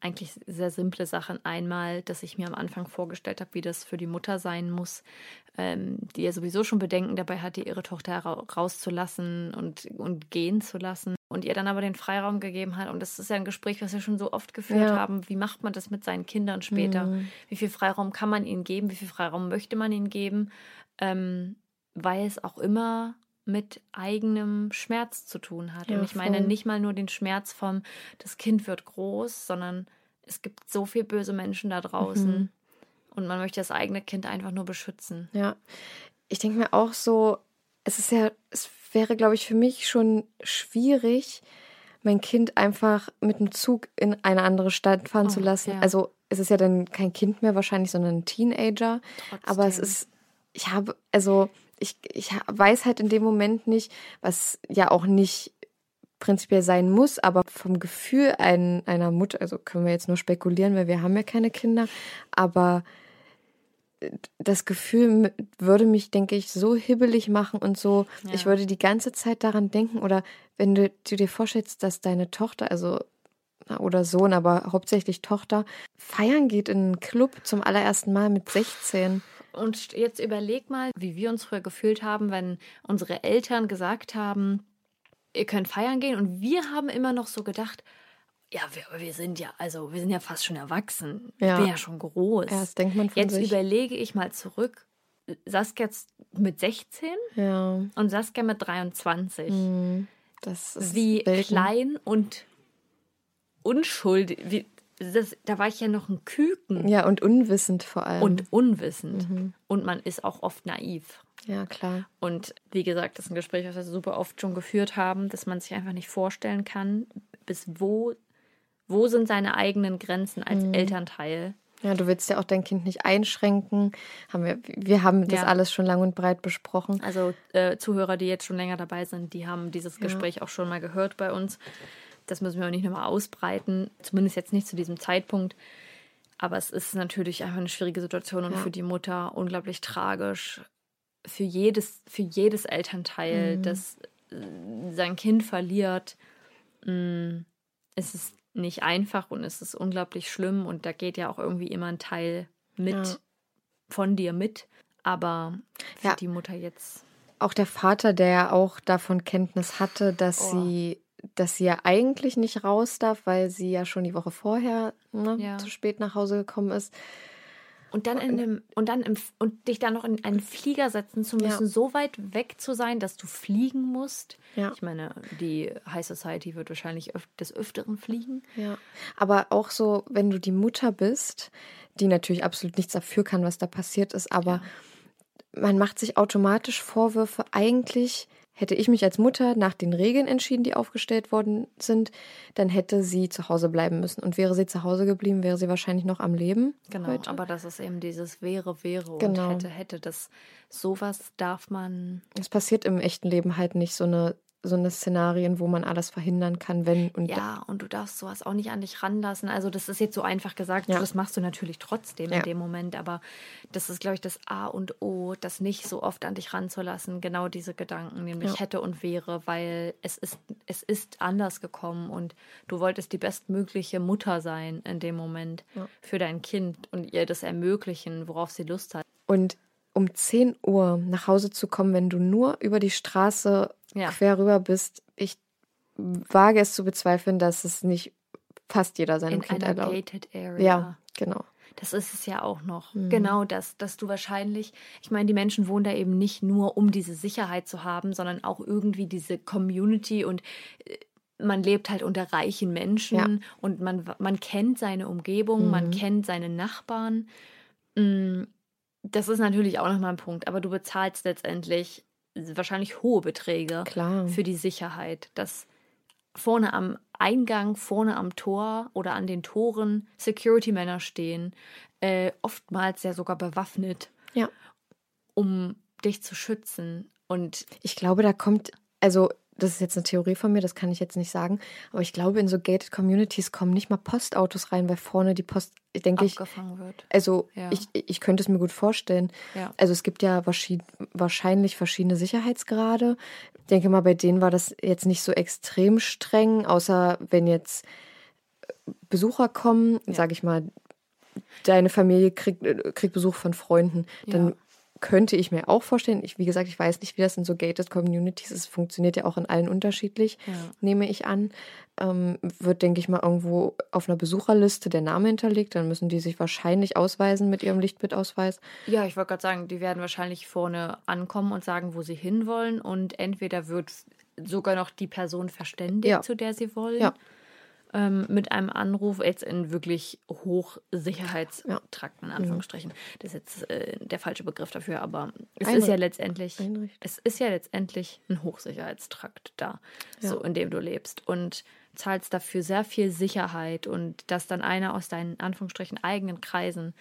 Eigentlich sehr simple Sachen. Einmal, dass ich mir am Anfang vorgestellt habe, wie das für die Mutter sein muss, ähm, die ja sowieso schon Bedenken dabei hatte, ihre Tochter ra rauszulassen und, und gehen zu lassen. Und ihr dann aber den Freiraum gegeben hat. Und das ist ja ein Gespräch, was wir schon so oft geführt Ja. haben. Wie macht man das mit seinen Kindern später? Wie viel Freiraum kann man ihnen geben? Wie viel Freiraum möchte man ihnen geben? Ähm, weil es auch immer mit eigenem Schmerz zu tun hat. Ja, Und ich meine voll. nicht mal nur den Schmerz vom, das Kind wird groß, sondern es gibt so viele böse Menschen da draußen. Mhm. Und man möchte das eigene Kind einfach nur beschützen. Ja. Ich denke mir auch so, es ist ja, es wäre, glaube ich, für mich schon schwierig, mein Kind einfach mit dem Zug in eine andere Stadt fahren zu Oh, lassen. ja. Also es ist ja dann kein Kind mehr wahrscheinlich, sondern ein Teenager. Aber es Trotzdem. ist, ich habe, also ich, ich weiß halt in dem Moment nicht, was ja auch nicht prinzipiell sein muss, aber vom Gefühl ein, einer Mutter, also können wir jetzt nur spekulieren, weil wir haben ja keine Kinder, aber das Gefühl würde mich, denke ich, so hibbelig machen und so, ich Ja. würde die ganze Zeit daran denken oder wenn du, du dir vorstellst, dass deine Tochter, also oder Sohn, aber hauptsächlich Tochter, feiern geht in einen Club zum allerersten Mal mit 16. Und jetzt überleg mal, wie wir uns früher gefühlt haben, wenn unsere Eltern gesagt haben, ihr könnt feiern gehen. Und wir haben immer noch so gedacht, ja, wir, wir sind ja, also wir sind ja fast schon erwachsen. Ja. Ich bin ja schon groß. Ja, das denkt man von jetzt sich. überlege ich mal zurück. Saskia mit 16 Ja, und Saskia mit 23. das ist Wie Welten. klein und unschuldig. Wie, das, da war ich ja noch ein Küken Ja, und unwissend vor allem. und unwissend. Mhm. Und man ist auch oft naiv. ja, klar. Und wie gesagt, das ist ein Gespräch, was wir super oft schon geführt haben, dass man sich einfach nicht vorstellen kann, bis wo, wo sind seine eigenen Grenzen als Mhm. Elternteil. Ja, du willst ja auch dein Kind nicht einschränken. Haben wir, wir haben das Ja. alles schon lang und breit besprochen. Also äh, Zuhörer, die jetzt schon länger dabei sind, die haben dieses Gespräch auch schon mal gehört bei uns. Das müssen wir auch nicht nochmal ausbreiten, zumindest jetzt nicht zu diesem Zeitpunkt. Aber es ist natürlich einfach eine schwierige Situation und Ja. für die Mutter unglaublich tragisch. Für jedes, für jedes Elternteil, Mhm. das äh, sein Kind verliert, mh, ist es nicht einfach und es ist unglaublich schlimm und da geht ja auch irgendwie immer ein Teil mit Ja. von dir mit. Aber für Ja. die Mutter jetzt Auch der Vater, der ja auch davon Kenntnis hatte, dass Oh. sie, dass sie ja eigentlich nicht raus darf, weil sie ja schon die Woche vorher ne, Ja. zu spät nach Hause gekommen ist. Und dann in einem, und dann im, und dich dann noch in einen Flieger setzen zu müssen, Ja. so weit weg zu sein, dass du fliegen musst. Ja. Ich meine, die High Society wird wahrscheinlich öf des Öfteren fliegen. Ja, aber auch so, wenn du die Mutter bist, die natürlich absolut nichts dafür kann, was da passiert ist, aber man macht sich automatisch Vorwürfe. Eigentlich hätte ich mich als Mutter nach den Regeln entschieden, die aufgestellt worden sind, dann hätte sie zu Hause bleiben müssen. Und wäre sie zu Hause geblieben, wäre sie wahrscheinlich noch am Leben. Genau, heute. aber das ist eben dieses wäre, wäre Genau. und hätte, hätte. Das sowas darf man. Es passiert im echten Leben halt nicht so eine so eine Szenarien, wo man alles verhindern kann, wenn und Ja, und du darfst sowas auch nicht an dich ranlassen. Also, das ist jetzt so einfach gesagt, Ja. das machst du natürlich trotzdem Ja. in dem Moment, aber das ist, glaube ich, das A und O, das nicht so oft an dich ranzulassen. Genau diese Gedanken, nämlich Ja. hätte und wäre, weil es ist, es ist anders gekommen und du wolltest die bestmögliche Mutter sein in dem Moment für dein Kind und ihr das ermöglichen, worauf sie Lust hat. Und um 10 Uhr nach Hause zu kommen, wenn du nur über die Straße Ja. quer rüber bist, ich wage es zu bezweifeln, dass es nicht fast jeder seinem In Kind einer erlaubt. gated area. Ja, genau. Das ist es ja auch noch. Mhm. Genau das, dass du wahrscheinlich, ich meine, die Menschen wohnen da eben nicht nur, um diese Sicherheit zu haben, sondern auch irgendwie diese Community und äh, man lebt halt unter reichen Menschen Ja. Mhm. und man, man kennt seine Umgebung, man kennt seine Nachbarn. Mm, Das ist natürlich auch nochmal ein Punkt, aber du bezahlst letztendlich wahrscheinlich hohe Beträge Klar. für die Sicherheit, dass vorne am Eingang, vorne am Tor oder an den Toren Security-Männer stehen, äh, oftmals ja sogar bewaffnet, Ja. um dich zu schützen. Und Ich glaube, da kommt, also das ist jetzt eine Theorie von mir, das kann ich jetzt nicht sagen, aber ich glaube, in so gated Communities kommen nicht mal Postautos rein, weil vorne die Post, denke ich, wird. also Ja. ich, ich könnte es mir gut vorstellen. Ja. Also es gibt ja wahrscheinlich verschiedene Sicherheitsgrade. Ich denke mal, bei denen war das jetzt nicht so extrem streng, außer wenn jetzt Besucher kommen, sage ich mal, deine Familie kriegt, äh, kriegt Besuch von Freunden, dann Ja. Könnte ich mir auch vorstellen, ich, wie gesagt, ich weiß nicht, wie das in so gated Communities ist, funktioniert ja auch in allen unterschiedlich, Ja. nehme ich an. Ähm, wird, denke ich mal, irgendwo auf einer Besucherliste der Name hinterlegt, dann müssen die sich wahrscheinlich ausweisen mit ihrem Lichtbildausweis. Ja, ich wollte gerade sagen, die werden wahrscheinlich vorne ankommen und sagen, wo sie hinwollen. Und entweder wird sogar noch die Person verständigt, Ja. zu der sie wollen. Ja. Ähm, mit einem Anruf jetzt in wirklich Hochsicherheitstrakten, in Anführungsstrichen. Das ist jetzt äh, der falsche Begriff dafür, aber es Einricht- ist ja letztendlich, Einricht- es ist ja letztendlich ein Hochsicherheitstrakt da, so in dem du lebst und zahlst dafür sehr viel Sicherheit und dass dann einer aus deinen Anführungsstrichen eigenen Kreisen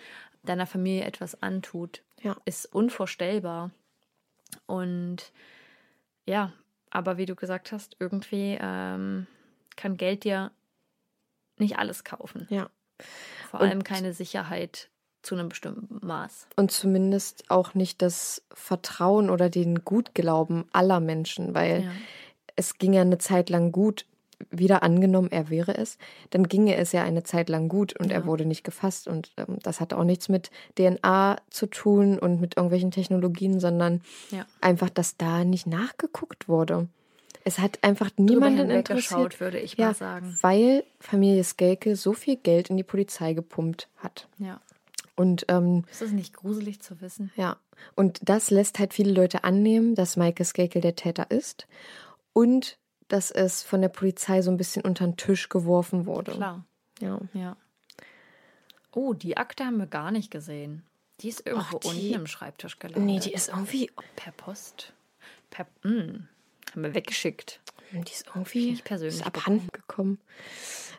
deiner Familie etwas antut, Ja. ist unvorstellbar. Und ja, aber wie du gesagt hast, irgendwie ähm, kann Geld dir nicht alles kaufen. Ja. Vor Und- allem keine Sicherheit zu einem bestimmten Maß. Und zumindest auch nicht das Vertrauen oder den Gutglauben aller Menschen, weil Ja. es ging ja eine Zeit lang gut. Wieder angenommen, er wäre es, dann ginge es ja eine Zeit lang gut und er wurde nicht gefasst. Und ähm, das hat auch nichts mit DNA zu tun und mit irgendwelchen Technologien, sondern Ja. einfach, dass da nicht nachgeguckt wurde. Es hat einfach niemanden interessiert. würde ich ja, mal sagen. Weil Familie Skelke so viel Geld in die Polizei gepumpt hat. Ja. Und ähm, Ist es nicht gruselig zu wissen? ja, und das lässt halt viele Leute annehmen, dass Maike Skelkel der Täter ist und dass es von der Polizei so ein bisschen unter den Tisch geworfen wurde. Klar. Ja. Ja. Oh, die Akte haben wir gar nicht gesehen. Die ist irgendwo Ach, die- unten im Schreibtisch gelandet. Nee, die ist irgendwie, per Post. Per, mm, haben wir weggeschickt. die ist irgendwie Ich persönlich abhanden gekommen.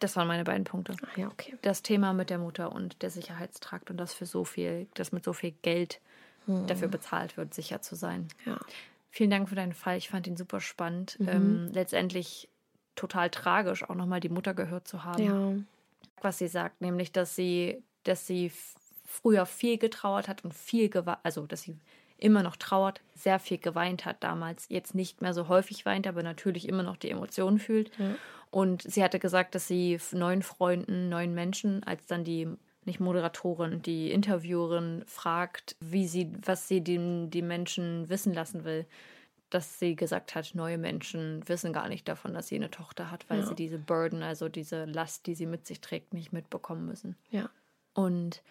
Das waren meine beiden Punkte. Ach ja, okay. Das Thema mit der Mutter und der Sicherheitstrakt und das für so viel, dass mit so viel Geld dafür bezahlt wird, sicher zu sein. Hm. Ja. Vielen Dank für deinen Fall. Ich fand ihn super spannend. Mhm. Ähm, letztendlich total tragisch, auch nochmal die Mutter gehört zu haben. Ja. Was sie sagt, nämlich, dass sie, dass sie früher viel getrauert hat und viel geweint, also dass sie immer noch trauert, sehr viel geweint hat damals, jetzt nicht mehr so häufig weint, aber natürlich immer noch die Emotionen fühlt. Und sie hatte gesagt, dass sie neuen Freunden, neuen Menschen, als dann die nicht Moderatorin, die Interviewerin fragt, wie sie, was sie den, die Menschen wissen lassen will, dass sie gesagt hat, neue Menschen wissen gar nicht davon, dass sie eine Tochter hat, weil sie diese Burden, also diese Last, die sie mit sich trägt, nicht mitbekommen müssen. Ja. Und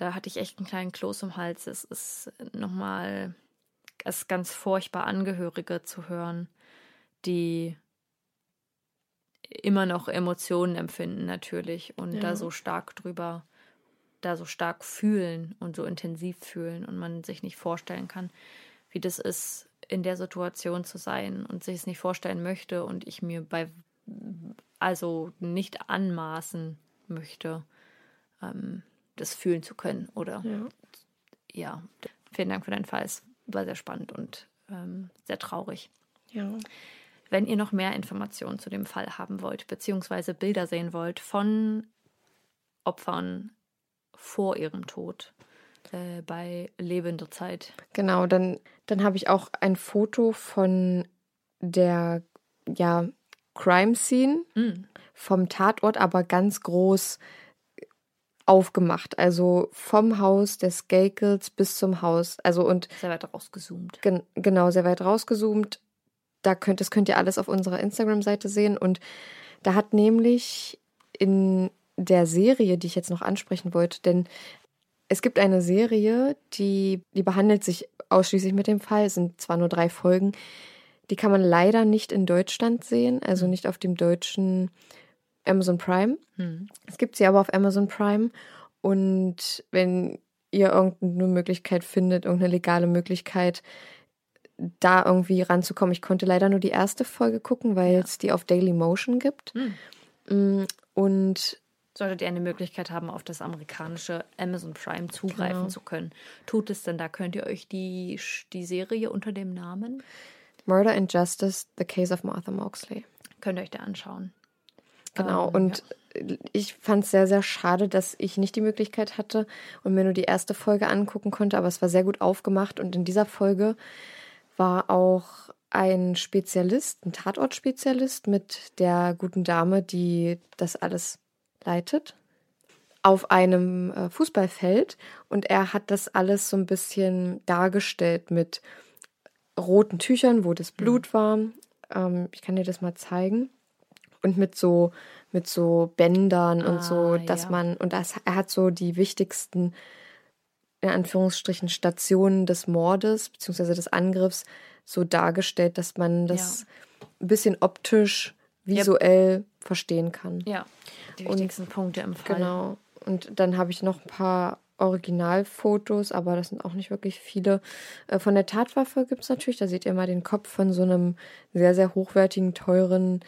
da hatte ich echt einen kleinen Kloß im Hals. Es ist nochmal, es ist ganz furchtbar, Angehörige zu hören, die immer noch Emotionen empfinden natürlich und Ja. da so stark drüber, da so stark fühlen und so intensiv fühlen und man sich nicht vorstellen kann, wie das ist, in der Situation zu sein und sich es nicht vorstellen möchte und ich mir bei also nicht anmaßen möchte, ähm, das fühlen zu können oder Ja. ja. Vielen Dank für deinen Fall. Es war sehr spannend und ähm, sehr traurig. Ja. Wenn ihr noch mehr Informationen zu dem Fall haben wollt, beziehungsweise Bilder sehen wollt von Opfern vor ihrem Tod äh, bei lebender Zeit. Genau, dann, dann habe ich auch ein Foto von der ja, Crime Scene Mm. vom Tatort, aber ganz groß aufgemacht. Also vom Haus des Skakels bis zum Haus. Also und Sehr weit rausgezoomt. gen genau, sehr weit rausgezoomt. Da könnt, das könnt ihr alles auf unserer Instagram-Seite sehen. Und da hat nämlich in der Serie, die ich jetzt noch ansprechen wollte, denn es gibt eine Serie, die, die behandelt sich ausschließlich mit dem Fall. Es sind zwar nur drei Folgen. Die kann man leider nicht in Deutschland sehen, also nicht auf dem deutschen Amazon Prime. Hm. Es gibt sie aber auf Amazon Prime. Und wenn ihr irgendeine Möglichkeit findet, irgendeine legale Möglichkeit, da irgendwie ranzukommen. Ich konnte leider nur die erste Folge gucken, weil es die auf Daily Motion gibt. Hm. Mm, Und Solltet ihr eine Möglichkeit haben, auf das amerikanische Amazon Prime zugreifen Genau. zu können. Tut es denn, da könnt ihr euch die, die Serie unter dem Namen, Murder and Justice, The Case of Martha Moxley. könnt ihr euch da anschauen. Genau. Ähm, und ich fand es sehr, sehr schade, dass ich nicht die Möglichkeit hatte und mir nur die erste Folge angucken konnte, aber es war sehr gut aufgemacht. Und in dieser Folge war auch ein Spezialist, ein Tatortspezialist mit der guten Dame, die das alles leitet, auf einem äh, Fußballfeld. Und er hat das alles so ein bisschen dargestellt mit roten Tüchern, wo das Blut war. Ähm, ich kann dir das mal zeigen. Und mit so, mit so Bändern und so, Ah, dass ja. man, und das, er hat so die wichtigsten, in Anführungsstrichen, Stationen des Mordes, beziehungsweise des Angriffs, so dargestellt, dass man das ein bisschen optisch, visuell verstehen kann. Ja, die Und- wichtigsten Punkte im Fall. Genau. Und dann habe ich noch ein paar Originalfotos, aber das sind auch nicht wirklich viele. Äh, Von der Tatwaffe gibt es natürlich, da seht ihr mal den Kopf von so einem sehr, sehr hochwertigen, teuren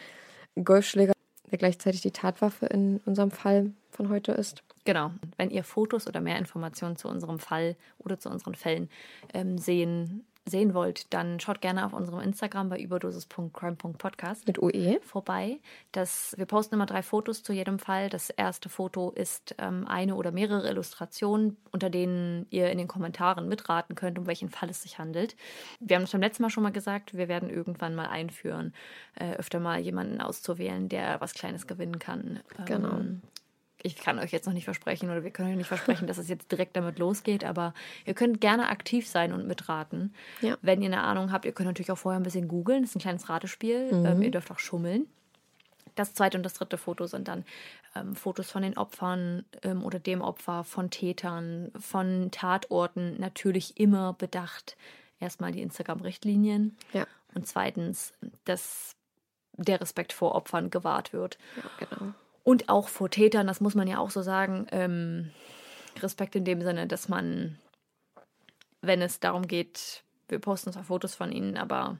Golfschläger, der gleichzeitig die Tatwaffe in unserem Fall von heute ist. Genau. Wenn ihr Fotos oder mehr Informationen zu unserem Fall oder zu unseren Fällen ähm, sehen, sehen wollt, dann schaut gerne auf unserem Instagram bei überdosis.crime.podcast Mit OE. vorbei. Das, wir posten immer drei Fotos zu jedem Fall. Das erste Foto ist ähm, eine oder mehrere Illustrationen, unter denen ihr in den Kommentaren mitraten könnt, um welchen Fall es sich handelt. Wir haben es beim letzten Mal schon mal gesagt, wir werden irgendwann mal einführen, äh, öfter mal jemanden auszuwählen, der was Kleines gewinnen kann. Genau. Ich kann euch jetzt noch nicht versprechen oder wir können euch nicht versprechen, dass es jetzt direkt damit losgeht, aber ihr könnt gerne aktiv sein und mitraten. Ja. Wenn ihr eine Ahnung habt, ihr könnt natürlich auch vorher ein bisschen googeln. Das ist ein kleines Ratespiel. Ähm, ihr dürft auch schummeln. Das zweite und das dritte Foto sind dann ähm, Fotos von den Opfern ähm, oder dem Opfer, von Tätern, von Tatorten. Natürlich immer bedacht. Erstmal die Instagram-Richtlinien Ja, und zweitens, dass der Respekt vor Opfern gewahrt wird. ja, genau. Und auch vor Tätern, das muss man ja auch so sagen. Ähm, Respekt in dem Sinne, dass man, wenn es darum geht, wir posten zwar Fotos von ihnen, aber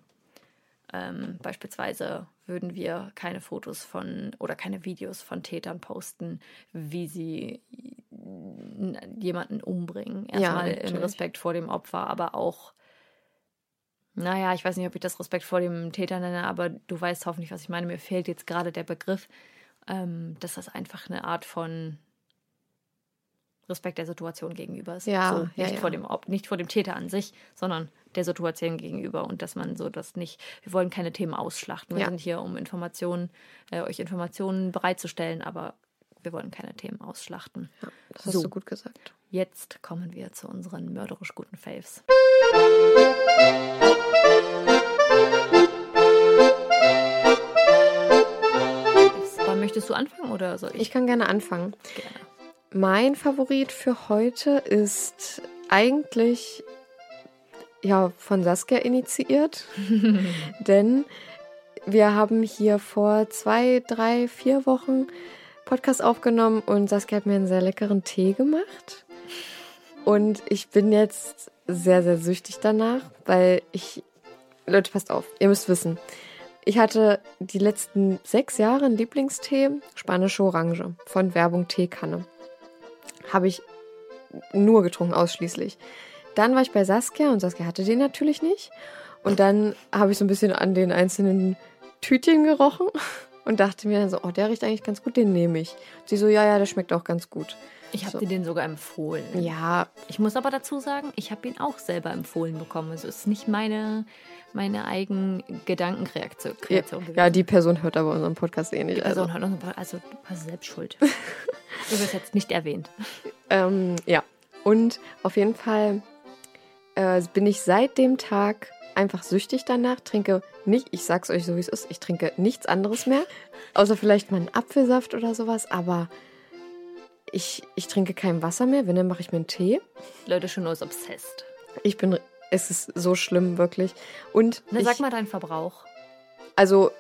ähm, beispielsweise würden wir keine Fotos von oder keine Videos von Tätern posten, wie sie jemanden umbringen. Ja, Erstmal in natürlich. Respekt vor dem Opfer, aber auch, naja, ich weiß nicht, ob ich das Respekt vor dem Täter nenne, aber du weißt hoffentlich, was ich meine. Mir fehlt jetzt gerade der Begriff, ähm, dass das einfach eine Art von Respekt der Situation gegenüber ist. Ja, so, ja, nicht, ja. Vor dem, nicht vor dem Täter an sich, sondern der Situation gegenüber und dass man so das nicht, wir wollen keine Themen ausschlachten. Wir Ja. sind hier, um Informationen, äh, euch Informationen bereitzustellen, aber wir wollen keine Themen ausschlachten. Das hast So. du gut gesagt. Jetzt kommen wir zu unseren mörderisch guten Faves. Aber möchtest du anfangen oder soll ich? Ich kann gerne anfangen. gerne. mein Favorit für heute ist eigentlich ja von Saskia initiiert, denn wir haben hier vor zwei, drei, vier Wochen Podcast aufgenommen und Saskia hat mir einen sehr leckeren Tee gemacht. Und ich bin jetzt sehr, sehr süchtig danach, weil ich. Leute, passt auf, ihr müsst wissen. Ich hatte die letzten sechs Jahre einen Lieblingstee, spanische Orange von Werbung Teekanne. Habe ich nur getrunken, ausschließlich. Dann war ich bei Saskia und Saskia hatte den natürlich nicht. Und dann habe ich so ein bisschen an den einzelnen Tütchen gerochen und dachte mir dann so, oh, der riecht eigentlich ganz gut, den nehme ich. Und sie so, ja, ja, der schmeckt auch ganz gut. Ich habe So. dir den sogar empfohlen. Ja, Ich muss aber dazu sagen, ich habe ihn auch selber empfohlen bekommen. Also es ist nicht meine, meine eigen Gedankenreaktion ja, Kreation gewesen. ja, die Person hört aber unseren Podcast eh nicht. Die Also, Person hat uns, also du hast selbst schuld. du wirst jetzt nicht erwähnt. ähm, ja, und auf jeden Fall äh, bin ich seit dem Tag einfach süchtig danach, trinke nicht, ich sag's euch so wie es ist, ich trinke nichts anderes mehr, außer vielleicht mal einen Apfelsaft oder sowas, aber ich, ich trinke kein Wasser mehr, wenn, dann mache ich mir einen Tee. Leute, schon ist obsessed. Ich bin, es ist so schlimm, wirklich. Und Na, ich, sag mal deinen Verbrauch. also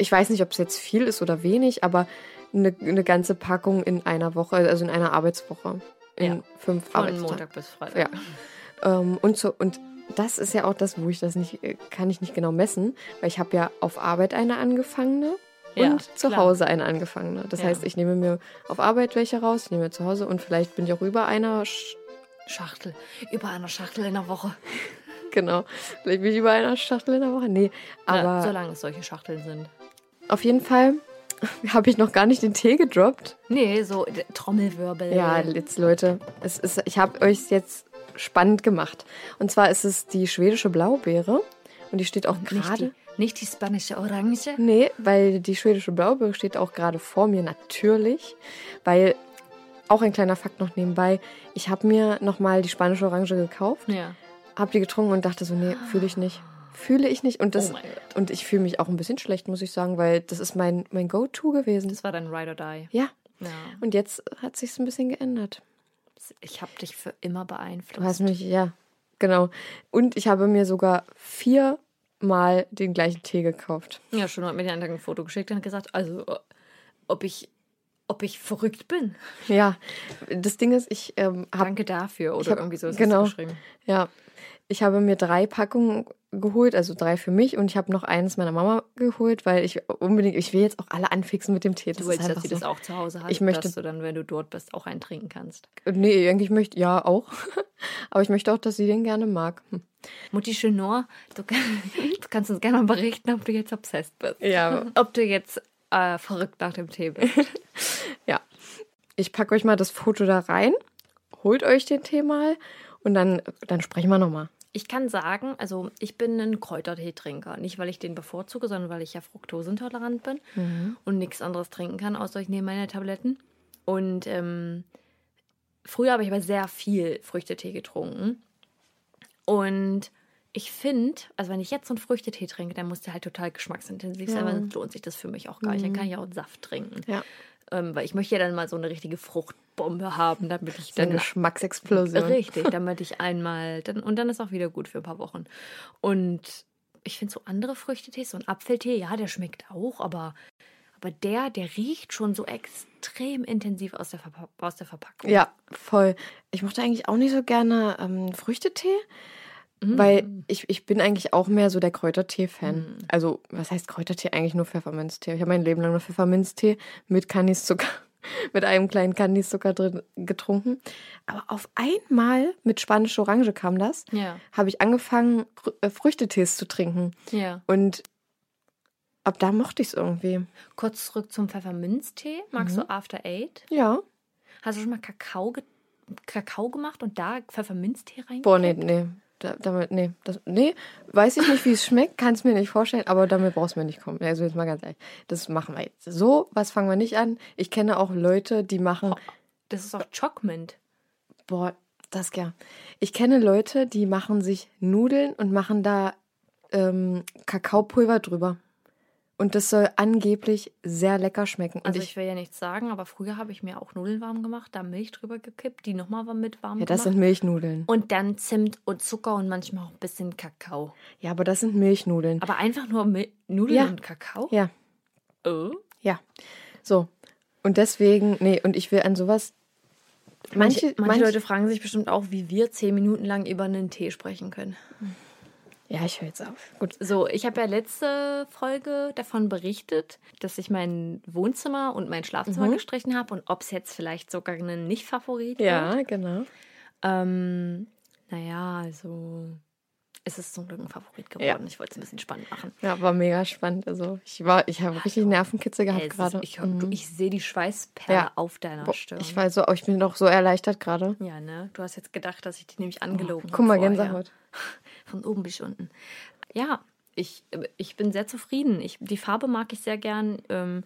ich weiß nicht, ob es jetzt viel ist oder wenig, aber eine, eine ganze Packung in einer Woche, also in einer Arbeitswoche. In Ja. fünf Von Arbeitstagen. Montag bis Freitag. Ja. Ähm, und, so, und das ist ja auch das, wo ich das nicht, äh, kann ich nicht genau messen, weil ich habe ja auf Arbeit eine angefangene Ja, und zu klar. Hause eine angefangene. Das Ja. heißt, ich nehme mir auf Arbeit welche raus, ich nehme mir zu Hause und vielleicht bin ich auch über einer, Sch Schachtel. Über einer Schachtel in der Woche. genau, vielleicht bin ich über einer Schachtel in der Woche. Nee, aber ja, solange es solche Schachteln sind. auf jeden Fall habe ich noch gar nicht den Tee gedroppt. Nee, so d- Trommelwirbel. Ja, jetzt Leute, es ist, ich habe euch jetzt spannend gemacht. Und zwar ist es die schwedische Blaubeere und die steht auch gerade. nicht die spanische Orange. Nee, weil die schwedische Blaubeere steht auch gerade vor mir, natürlich. Weil, auch ein kleiner Fakt noch nebenbei, ich habe mir nochmal die spanische Orange gekauft, Ja. Habe die getrunken und dachte so, nee, fühle ich nicht. Fühle ich nicht. Und, das, Oh und ich fühle mich auch ein bisschen schlecht, muss ich sagen, weil das ist mein, mein Go-To gewesen. Das war dein Ride or Die. Ja. Ja. Und jetzt hat sich's ein bisschen geändert. Ich habe dich für immer beeinflusst. Du hast mich, ja, genau. Und ich habe mir sogar viermal den gleichen Tee gekauft. Ja, schon hat mir die andere ein Foto geschickt und hat gesagt, also ob ich, ob ich verrückt bin. Ja, das Ding ist, ich ähm, habe Danke dafür oder hab- irgendwie so ist genau. es geschrieben. Ja, ich habe mir drei Packungen geholt, also drei für mich und ich habe noch eines meiner Mama geholt, weil ich unbedingt, ich will jetzt auch alle anfixen mit dem Tee. Das Du willst, dass sie so. das auch zu Hause hat, Ich möchte- dass du dann, wenn du dort bist, auch einen trinken kannst. Nee, eigentlich möchte, ja auch. Aber ich möchte auch, dass sie den gerne mag. Hm. Mutti Chenor, du, kann- du kannst uns gerne mal berichten, ob du jetzt obsessed bist. Ja. Ob du jetzt äh, verrückt nach dem Tee bist. Ja. Ich packe euch mal das Foto da rein, holt euch den Tee mal und dann, dann sprechen wir nochmal. Ich kann sagen, also ich bin ein Kräuterteetrinker. Nicht, weil ich den bevorzuge, sondern weil ich ja fruktoseintolerant bin und nichts anderes trinken kann, außer ich nehme meine Tabletten. Und ähm, früher habe ich aber sehr viel Früchtetee getrunken. Und ich finde, also wenn ich jetzt so einen Früchtetee trinke, dann muss der halt total geschmacksintensiv sein, weil sonst lohnt sich das für mich auch gar nicht. Dann kann ich auch einen Saft trinken. Ja. Ähm, weil ich möchte ja dann mal so eine richtige Fruchtbombe haben, damit ich So eine dann Geschmacksexplosion. Richtig, damit ich einmal, dann, und dann ist auch wieder gut für ein paar Wochen. Und ich finde so andere Früchtetees, so ein Apfeltee, ja, der schmeckt auch, aber, aber der, der riecht schon so extrem intensiv aus der, Verpa aus der Verpackung. Ja, voll. Ich mochte eigentlich auch nicht so gerne ähm, Früchtetee, weil ich, ich bin eigentlich auch mehr so der Kräutertee-Fan. Also, was heißt Kräutertee? Eigentlich nur Pfefferminztee. Ich habe mein Leben lang nur Pfefferminztee mit Kandiszucker, mit einem kleinen Kandiszucker drin getrunken. Aber auf einmal mit spanischer Orange kam das, Ja. habe ich angefangen, äh, Früchtetees zu trinken. Ja. Und ab da mochte ich es irgendwie. Kurz zurück zum Pfefferminztee. Magst du After Eight? Ja. Hast du schon mal Kakao, Kakao gemacht und da Pfefferminztee rein? Boah, nee, nee. Da, damit, nee, das, nee, weiß ich nicht, wie es schmeckt, kann es mir nicht vorstellen, aber damit brauchst du mir nicht kommen. Also jetzt mal ganz ehrlich, das machen wir jetzt. So, was fangen wir nicht an. Ich kenne auch Leute, die machen, Das ist auch Chocolate. boah, das ja. Ich kenne Leute, die machen sich Nudeln und machen da ähm, Kakaopulver drüber. Und das soll angeblich sehr lecker schmecken. Und Also ich, ich will ja nichts sagen, aber früher habe ich mir auch Nudeln warm gemacht, da Milch drüber gekippt, die nochmal mit warm ja, das gemacht. sind Milchnudeln. und dann Zimt und Zucker und manchmal auch ein bisschen Kakao. Ja, aber das sind Milchnudeln. Aber einfach nur Mil Nudeln Ja. und Kakao? Ja, Oh. ja. So. Und deswegen, nee, und ich will an sowas. Manche, Manche, manche Leute fragen sich bestimmt auch, wie wir zehn Minuten lang über einen Tee sprechen können. Ja, ich höre jetzt auf. Gut. So, ich habe ja letzte Folge davon berichtet, dass ich mein Wohnzimmer und mein Schlafzimmer gestrichen habe und ob es jetzt vielleicht sogar ein Nicht-Favorit wird. Ja, genau. Ähm, naja, also es ist zum Glück ein Favorit geworden. Ja. Ich wollte es ein bisschen spannend machen. Ja, war mega spannend. Also ich war, ich habe richtig Nervenkitzel gehabt ist- gerade. Ich, Mhm. ich sehe die Schweißperle Ja. auf deiner Boah, Stirn. ich war so, ich bin auch so erleichtert gerade. ja, ne? Du hast jetzt gedacht, dass ich dich nämlich angelogen Oh, Guck mal, vorher. Gänsehaut. Von oben bis unten. Ja, ich, ich bin sehr zufrieden. Ich, die Farbe mag ich sehr gern. Ähm,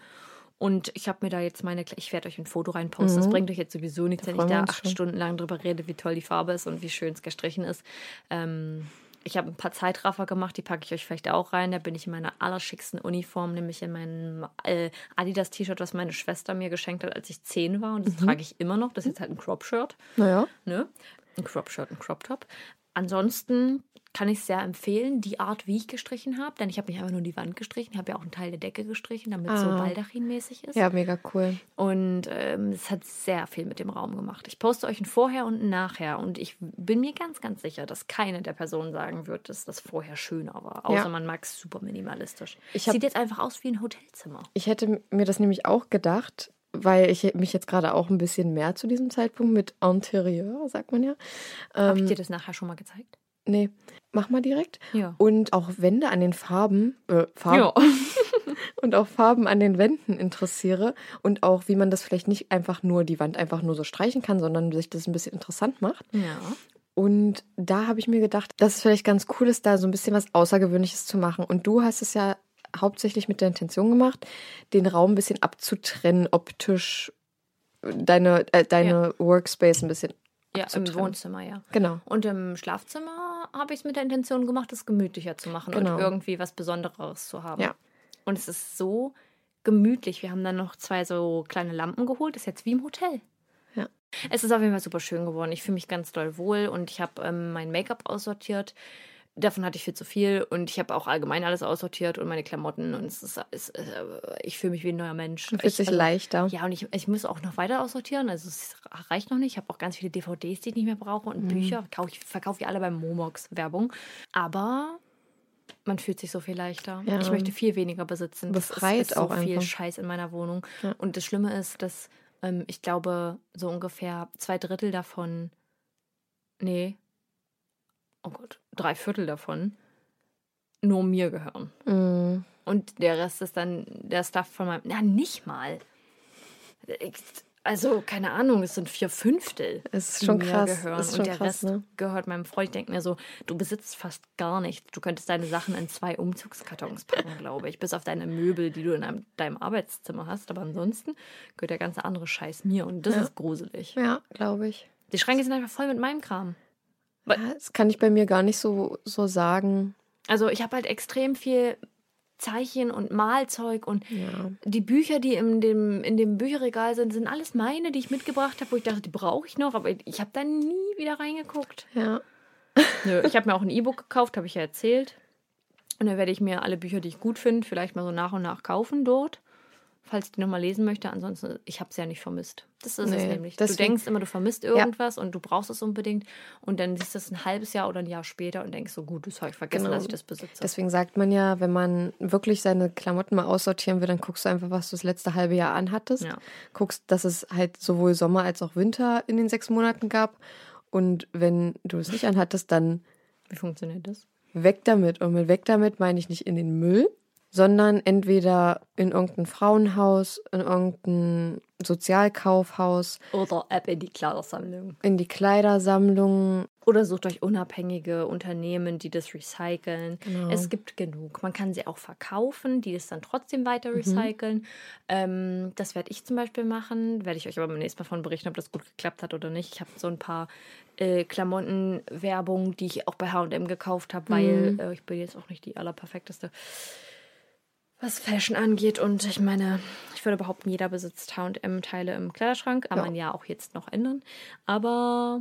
und ich habe mir da jetzt meine, ich werde euch ein Foto reinposten. Das bringt euch jetzt sowieso nichts, wenn ich Mhm. da acht schon. Stunden lang drüber rede, wie toll die Farbe ist und wie schön es gestrichen ist. Ähm, ich habe ein paar Zeitraffer gemacht, die packe ich euch vielleicht auch rein. Da bin ich in meiner allerschicksten Uniform, nämlich in meinem äh, Adidas-T-Shirt, was meine Schwester mir geschenkt hat, als ich zehn war. Und das Mhm. trage ich immer noch. Das ist jetzt halt ein Crop-Shirt Naja. ne? Ein Crop-Shirt, ein Crop-Top. Ansonsten kann ich sehr empfehlen, die Art, wie ich gestrichen habe, denn ich habe nicht einfach nur die Wand gestrichen, ich habe ja auch einen Teil der Decke gestrichen, damit es so Ah. baldachinmäßig ist. Ja, mega cool. Und ähm, es hat sehr viel mit dem Raum gemacht. Ich poste euch ein Vorher und ein Nachher und ich bin mir ganz, ganz sicher, dass keine der Personen sagen wird, dass das Vorher schöner war. Außer Ja. man mag es super minimalistisch. Ich hab- Sieht jetzt einfach aus wie ein Hotelzimmer. Ich hätte mir das nämlich auch gedacht, weil ich mich jetzt gerade auch ein bisschen mehr zu diesem Zeitpunkt mit Interieur, sagt man ja. Habe Ähm, ich dir das nachher schon mal gezeigt? Nee, mach mal direkt. Ja. Und auch Wände an den Farben, äh, Farben und auch Farben an den Wänden interessiere und auch, wie man das vielleicht nicht einfach nur die Wand einfach nur so streichen kann, sondern sich das ein bisschen interessant macht. Ja. Und da habe ich mir gedacht, dass es vielleicht ganz cool ist, da so ein bisschen was Außergewöhnliches zu machen. Und du hast es ja hauptsächlich mit der Intention gemacht, den Raum ein bisschen abzutrennen, optisch deine, äh, deine Workspace ein bisschen. Ja, im. Wohnzimmer, ja. Genau. Und im Schlafzimmer habe ich es mit der Intention gemacht, es gemütlicher zu machen Genau. und irgendwie was Besonderes zu haben. Ja. Und es ist so gemütlich. Wir haben dann noch zwei so kleine Lampen geholt. Das ist jetzt wie im Hotel. Ja. Es ist auf jeden Fall super schön geworden. Ich fühle mich ganz doll wohl und ich habe ähm, mein Make-up aussortiert. Davon hatte ich viel zu viel und ich habe auch allgemein alles aussortiert und meine Klamotten und es ist, es, äh, ich fühle mich wie ein neuer Mensch. Du fühlst ich, dich also- leichter. Ja, und ich, ich muss auch noch weiter aussortieren. Also es reicht noch nicht. Ich habe auch ganz viele DVDs, die ich nicht mehr brauche Mhm. und Bücher. Verkaufe ich verkaufe ich alle beim Momox Werbung. Aber man fühlt sich so viel leichter. Ja. Ich möchte viel weniger besitzen. Befreit es ist so auch viel einfach. Scheiß in meiner Wohnung. Ja. Und das Schlimme ist, dass ähm, ich glaube, so ungefähr zwei Drittel davon, nee, oh Gott, drei Viertel davon nur mir gehören. Mm. Und der Rest ist dann der Stuff von meinem. Na, nicht mal. Ich, also, keine Ahnung, es sind vier Fünftel. Es ist schon mir krass. Gehören. Ist schon und der krass, Rest ne? gehört meinem Freund. Ich denke mir so, du besitzt fast gar nichts. Du könntest deine Sachen in zwei Umzugskartons packen, glaube ich. Bis auf deine Möbel, die du in einem, deinem Arbeitszimmer hast. Aber ansonsten gehört der ganze andere Scheiß mir. Und das Ja. ist gruselig. Ja, glaube ich. Die Schränke sind einfach voll mit meinem Kram. Ja, das kann ich bei mir gar nicht so, so sagen. Also ich habe halt extrem viel Zeichen und Malzeug und Ja. die Bücher, die in dem, in dem Bücherregal sind, sind alles meine, die ich mitgebracht habe, wo ich dachte, die brauche ich noch, aber ich habe da nie wieder reingeguckt. Ja. Nö, ich habe mir auch ein E-Book gekauft, habe ich ja erzählt. Und dann werde ich mir alle Bücher, die ich gut finde, vielleicht mal so nach und nach kaufen dort. Falls ich die nochmal lesen möchte. Ansonsten, ich habe es ja nicht vermisst. Das ist es Nee, nämlich. deswegen- du denkst immer, du vermisst irgendwas und du brauchst es unbedingt. Und dann siehst du es ein halbes Jahr oder ein Jahr später und denkst so, gut, das habe ich vergessen, Genau. dass ich das besitze. Deswegen sagt man ja, wenn man wirklich seine Klamotten mal aussortieren will, dann guckst du einfach, was du das letzte halbe Jahr anhattest. Ja. Guckst, dass es halt sowohl Sommer als auch Winter in den sechs Monaten gab. Und wenn du es nicht anhattest, dann Wie funktioniert das? weg damit. Und mit weg damit meine ich nicht in den Müll, sondern entweder in irgendein Frauenhaus, in irgendein Sozialkaufhaus, Oder App in die Kleidersammlung. in die Kleidersammlung. Oder sucht euch unabhängige Unternehmen, die das recyceln. Genau. Es gibt genug. Man kann sie auch verkaufen, die es dann trotzdem Mhm. weiter recyceln. Ähm, das werde ich zum Beispiel machen. Werde ich euch aber beim nächsten Mal von berichten, ob das gut geklappt hat oder nicht. Ich habe so ein paar äh, Klamottenwerbung, die ich auch bei H&M gekauft habe, weil Mhm. äh, ich bin jetzt auch nicht die allerperfekteste. Was Fashion angeht. Und ich meine, ich würde behaupten, jeder besitzt HM-Teile im Kleiderschrank. Kann Ja. man ja auch jetzt noch ändern. Aber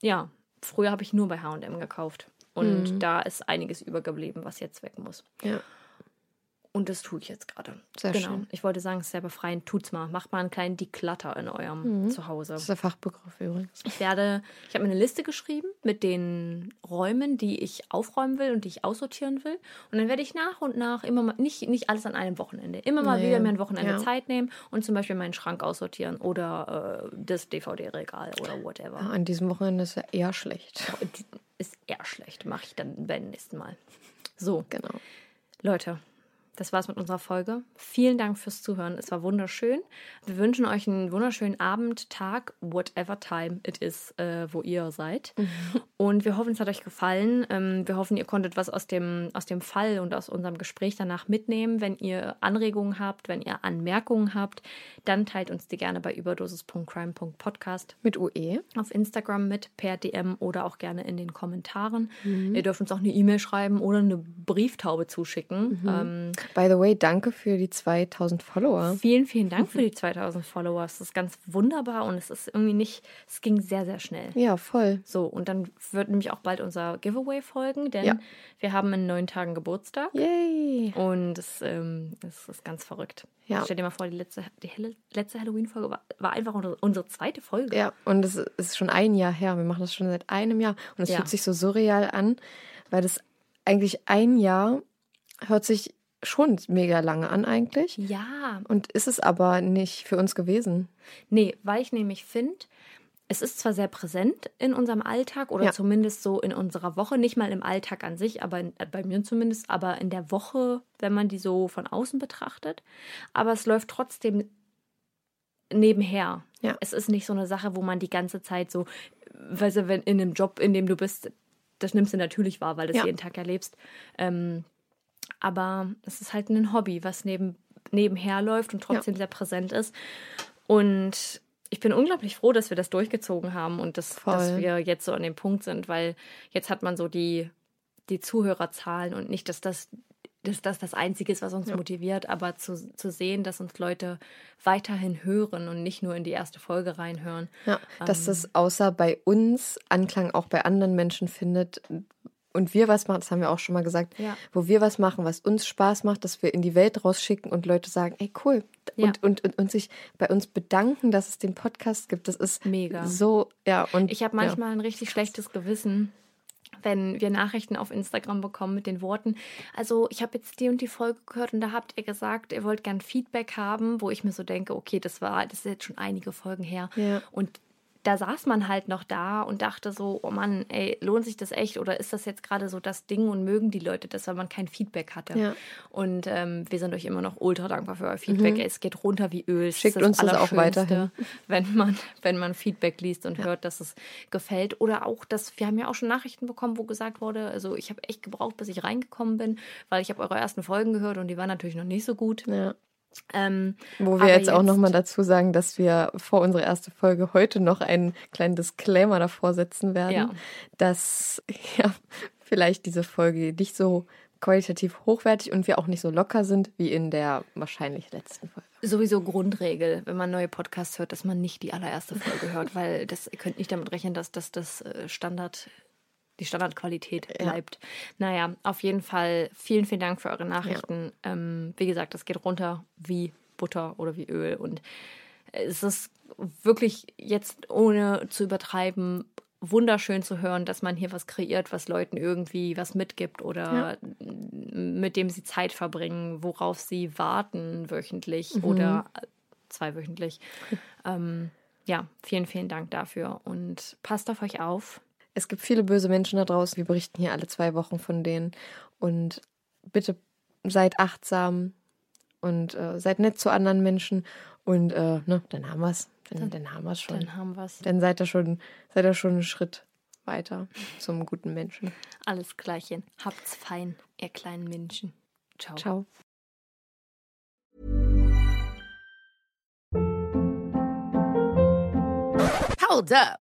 ja, früher habe ich nur bei HM gekauft. Und Mhm. da ist einiges übergeblieben, was jetzt weg muss. Ja. Und das tue ich jetzt gerade. Sehr genau. schön. Ich wollte sagen, es ist sehr befreiend. Tut's mal. Macht mal einen kleinen Declutter in eurem Mhm. Zuhause. Das ist der Fachbegriff übrigens. Ich werde, ich habe mir eine Liste geschrieben mit den Räumen, die ich aufräumen will und die ich aussortieren will. Und dann werde ich nach und nach immer mal, nicht, nicht alles an einem Wochenende, immer mal Nee, wieder mir ein Wochenende ja. Zeit nehmen und zum Beispiel meinen Schrank aussortieren oder äh, das DVD-Regal oder whatever. Ja, an diesem Wochenende ist ja eher schlecht. Ist eher schlecht, mache ich dann beim nächsten Mal. So, Genau. Leute, das war's mit unserer Folge. Vielen Dank fürs Zuhören. Es war wunderschön. Wir wünschen euch einen wunderschönen Abend, Tag, whatever time it is, äh, wo ihr seid. Und wir hoffen, es hat euch gefallen. Ähm, wir hoffen, ihr konntet was aus dem, aus dem Fall und aus unserem Gespräch danach mitnehmen. Wenn ihr Anregungen habt, wenn ihr Anmerkungen habt, dann teilt uns die gerne bei überdosis.crime.podcast Mit. UE. auf Instagram mit per DM oder auch gerne in den Kommentaren. Ihr dürft uns auch eine E-Mail schreiben oder eine Brieftaube zuschicken. Ähm, By the way, danke für die 2000 Follower. vielen, vielen Dank für die 2000 Follower. Es ist ganz wunderbar und es ist irgendwie nicht, es ging sehr, sehr schnell. Ja, voll. So, und dann wird nämlich auch bald unser Giveaway folgen, denn Ja. wir haben in neun Tagen Geburtstag. Yay. Und es, ähm, es ist ganz verrückt. Ja. Stell dir mal vor, die letzte, die letzte Halloween-Folge war, war einfach unsere, unsere zweite Folge. Ja, und es ist schon ein Jahr her. Wir machen das schon seit einem Jahr. Und es Ja. fühlt sich so surreal an, weil das eigentlich ein Jahr hört sich schon mega lange an eigentlich. ja Und ist es aber nicht für uns gewesen. Nee, weil ich nämlich finde, es ist zwar sehr präsent in unserem Alltag oder Ja. zumindest so in unserer Woche, nicht mal im Alltag an sich, aber in, äh, bei mir zumindest, aber in der Woche, wenn man die so von außen betrachtet. Aber es läuft trotzdem nebenher. Ja. Es ist nicht so eine Sache, wo man die ganze Zeit so, weißt du, wenn in einem Job, in dem du bist, das nimmst du natürlich wahr, weil du es Ja. jeden Tag erlebst. Ähm, aber es ist halt ein Hobby, was neben, nebenher läuft und trotzdem sehr präsent ist. Und ich bin unglaublich froh, dass wir das durchgezogen haben und dass, Voll. dass wir jetzt so an dem Punkt sind, weil jetzt hat man so die, die Zuhörerzahlen und nicht, dass das, dass das das Einzige ist, was uns motiviert, aber zu, zu sehen, dass uns Leute weiterhin hören und nicht nur in die erste Folge reinhören. Ja, dass Ähm. das außer bei uns Anklang auch bei anderen Menschen findet. Und wir was machen, das haben wir auch schon mal gesagt, Ja. wo wir was machen, was uns Spaß macht, dass wir in die Welt rausschicken und Leute sagen, ey cool. Ja. Und, und, und, und sich bei uns bedanken, dass es den Podcast gibt. Das ist Mega. so, ja. Und Ich habe manchmal ein richtig schlechtes Gewissen, wenn wir Nachrichten auf Instagram bekommen mit den Worten, also ich habe jetzt die und die Folge gehört und da habt ihr gesagt, ihr wollt gern Feedback haben, wo ich mir so denke, okay, das war, das ist jetzt schon einige Folgen her. Ja. Und da saß man halt noch da und dachte so, oh Mann, ey, lohnt sich das echt oder ist das jetzt gerade so das Ding und mögen die Leute das, weil man kein Feedback hatte? Ja. Und ähm, wir sind euch immer noch ultra dankbar für euer Feedback. Es geht runter wie Öl. Es Mhm. Schickt ist uns das auch weiterhin. Wenn man, wenn man Feedback liest und hört, dass es gefällt. Oder auch, dass wir haben ja auch schon Nachrichten bekommen, wo gesagt wurde, also ich habe echt gebraucht, bis ich reingekommen bin, weil ich habe eure ersten Folgen gehört und die waren natürlich noch nicht so gut. ja. Ähm, Wo wir aber jetzt, auch nochmal dazu sagen, dass wir vor unserer ersten Folge heute noch einen kleinen Disclaimer davor setzen werden, Ja. dass ja, vielleicht diese Folge nicht so qualitativ hochwertig und wir auch nicht so locker sind wie in der wahrscheinlich letzten Folge. sowieso Grundregel, wenn man neue Podcasts hört, dass man nicht die allererste Folge hört, weil das ihr könnt nicht damit rechnen, dass das das äh, Standard die Standardqualität bleibt. Naja, auf jeden Fall vielen, vielen Dank für eure Nachrichten. Ähm, wie gesagt, das geht runter wie Butter oder wie Öl. Und es ist wirklich jetzt, ohne zu übertreiben, wunderschön zu hören, dass man hier was kreiert, was Leuten irgendwie was mitgibt oder mit dem sie Zeit verbringen, worauf sie warten wöchentlich oder zweiwöchentlich. ähm, ja, vielen, vielen Dank dafür und passt auf euch auf. Es gibt viele böse Menschen da draußen, wir berichten hier alle zwei Wochen von denen und bitte seid achtsam und äh, seid nett zu anderen Menschen und äh, ne, dann haben wir es. Dann, dann haben wir es schon. Dann haben wir es. Dann seid ihr schon, seid ihr schon einen Schritt weiter zum guten Menschen. Alles Gleiche. Habt's fein, ihr kleinen Menschen. Ciao. Ciao. Hold up.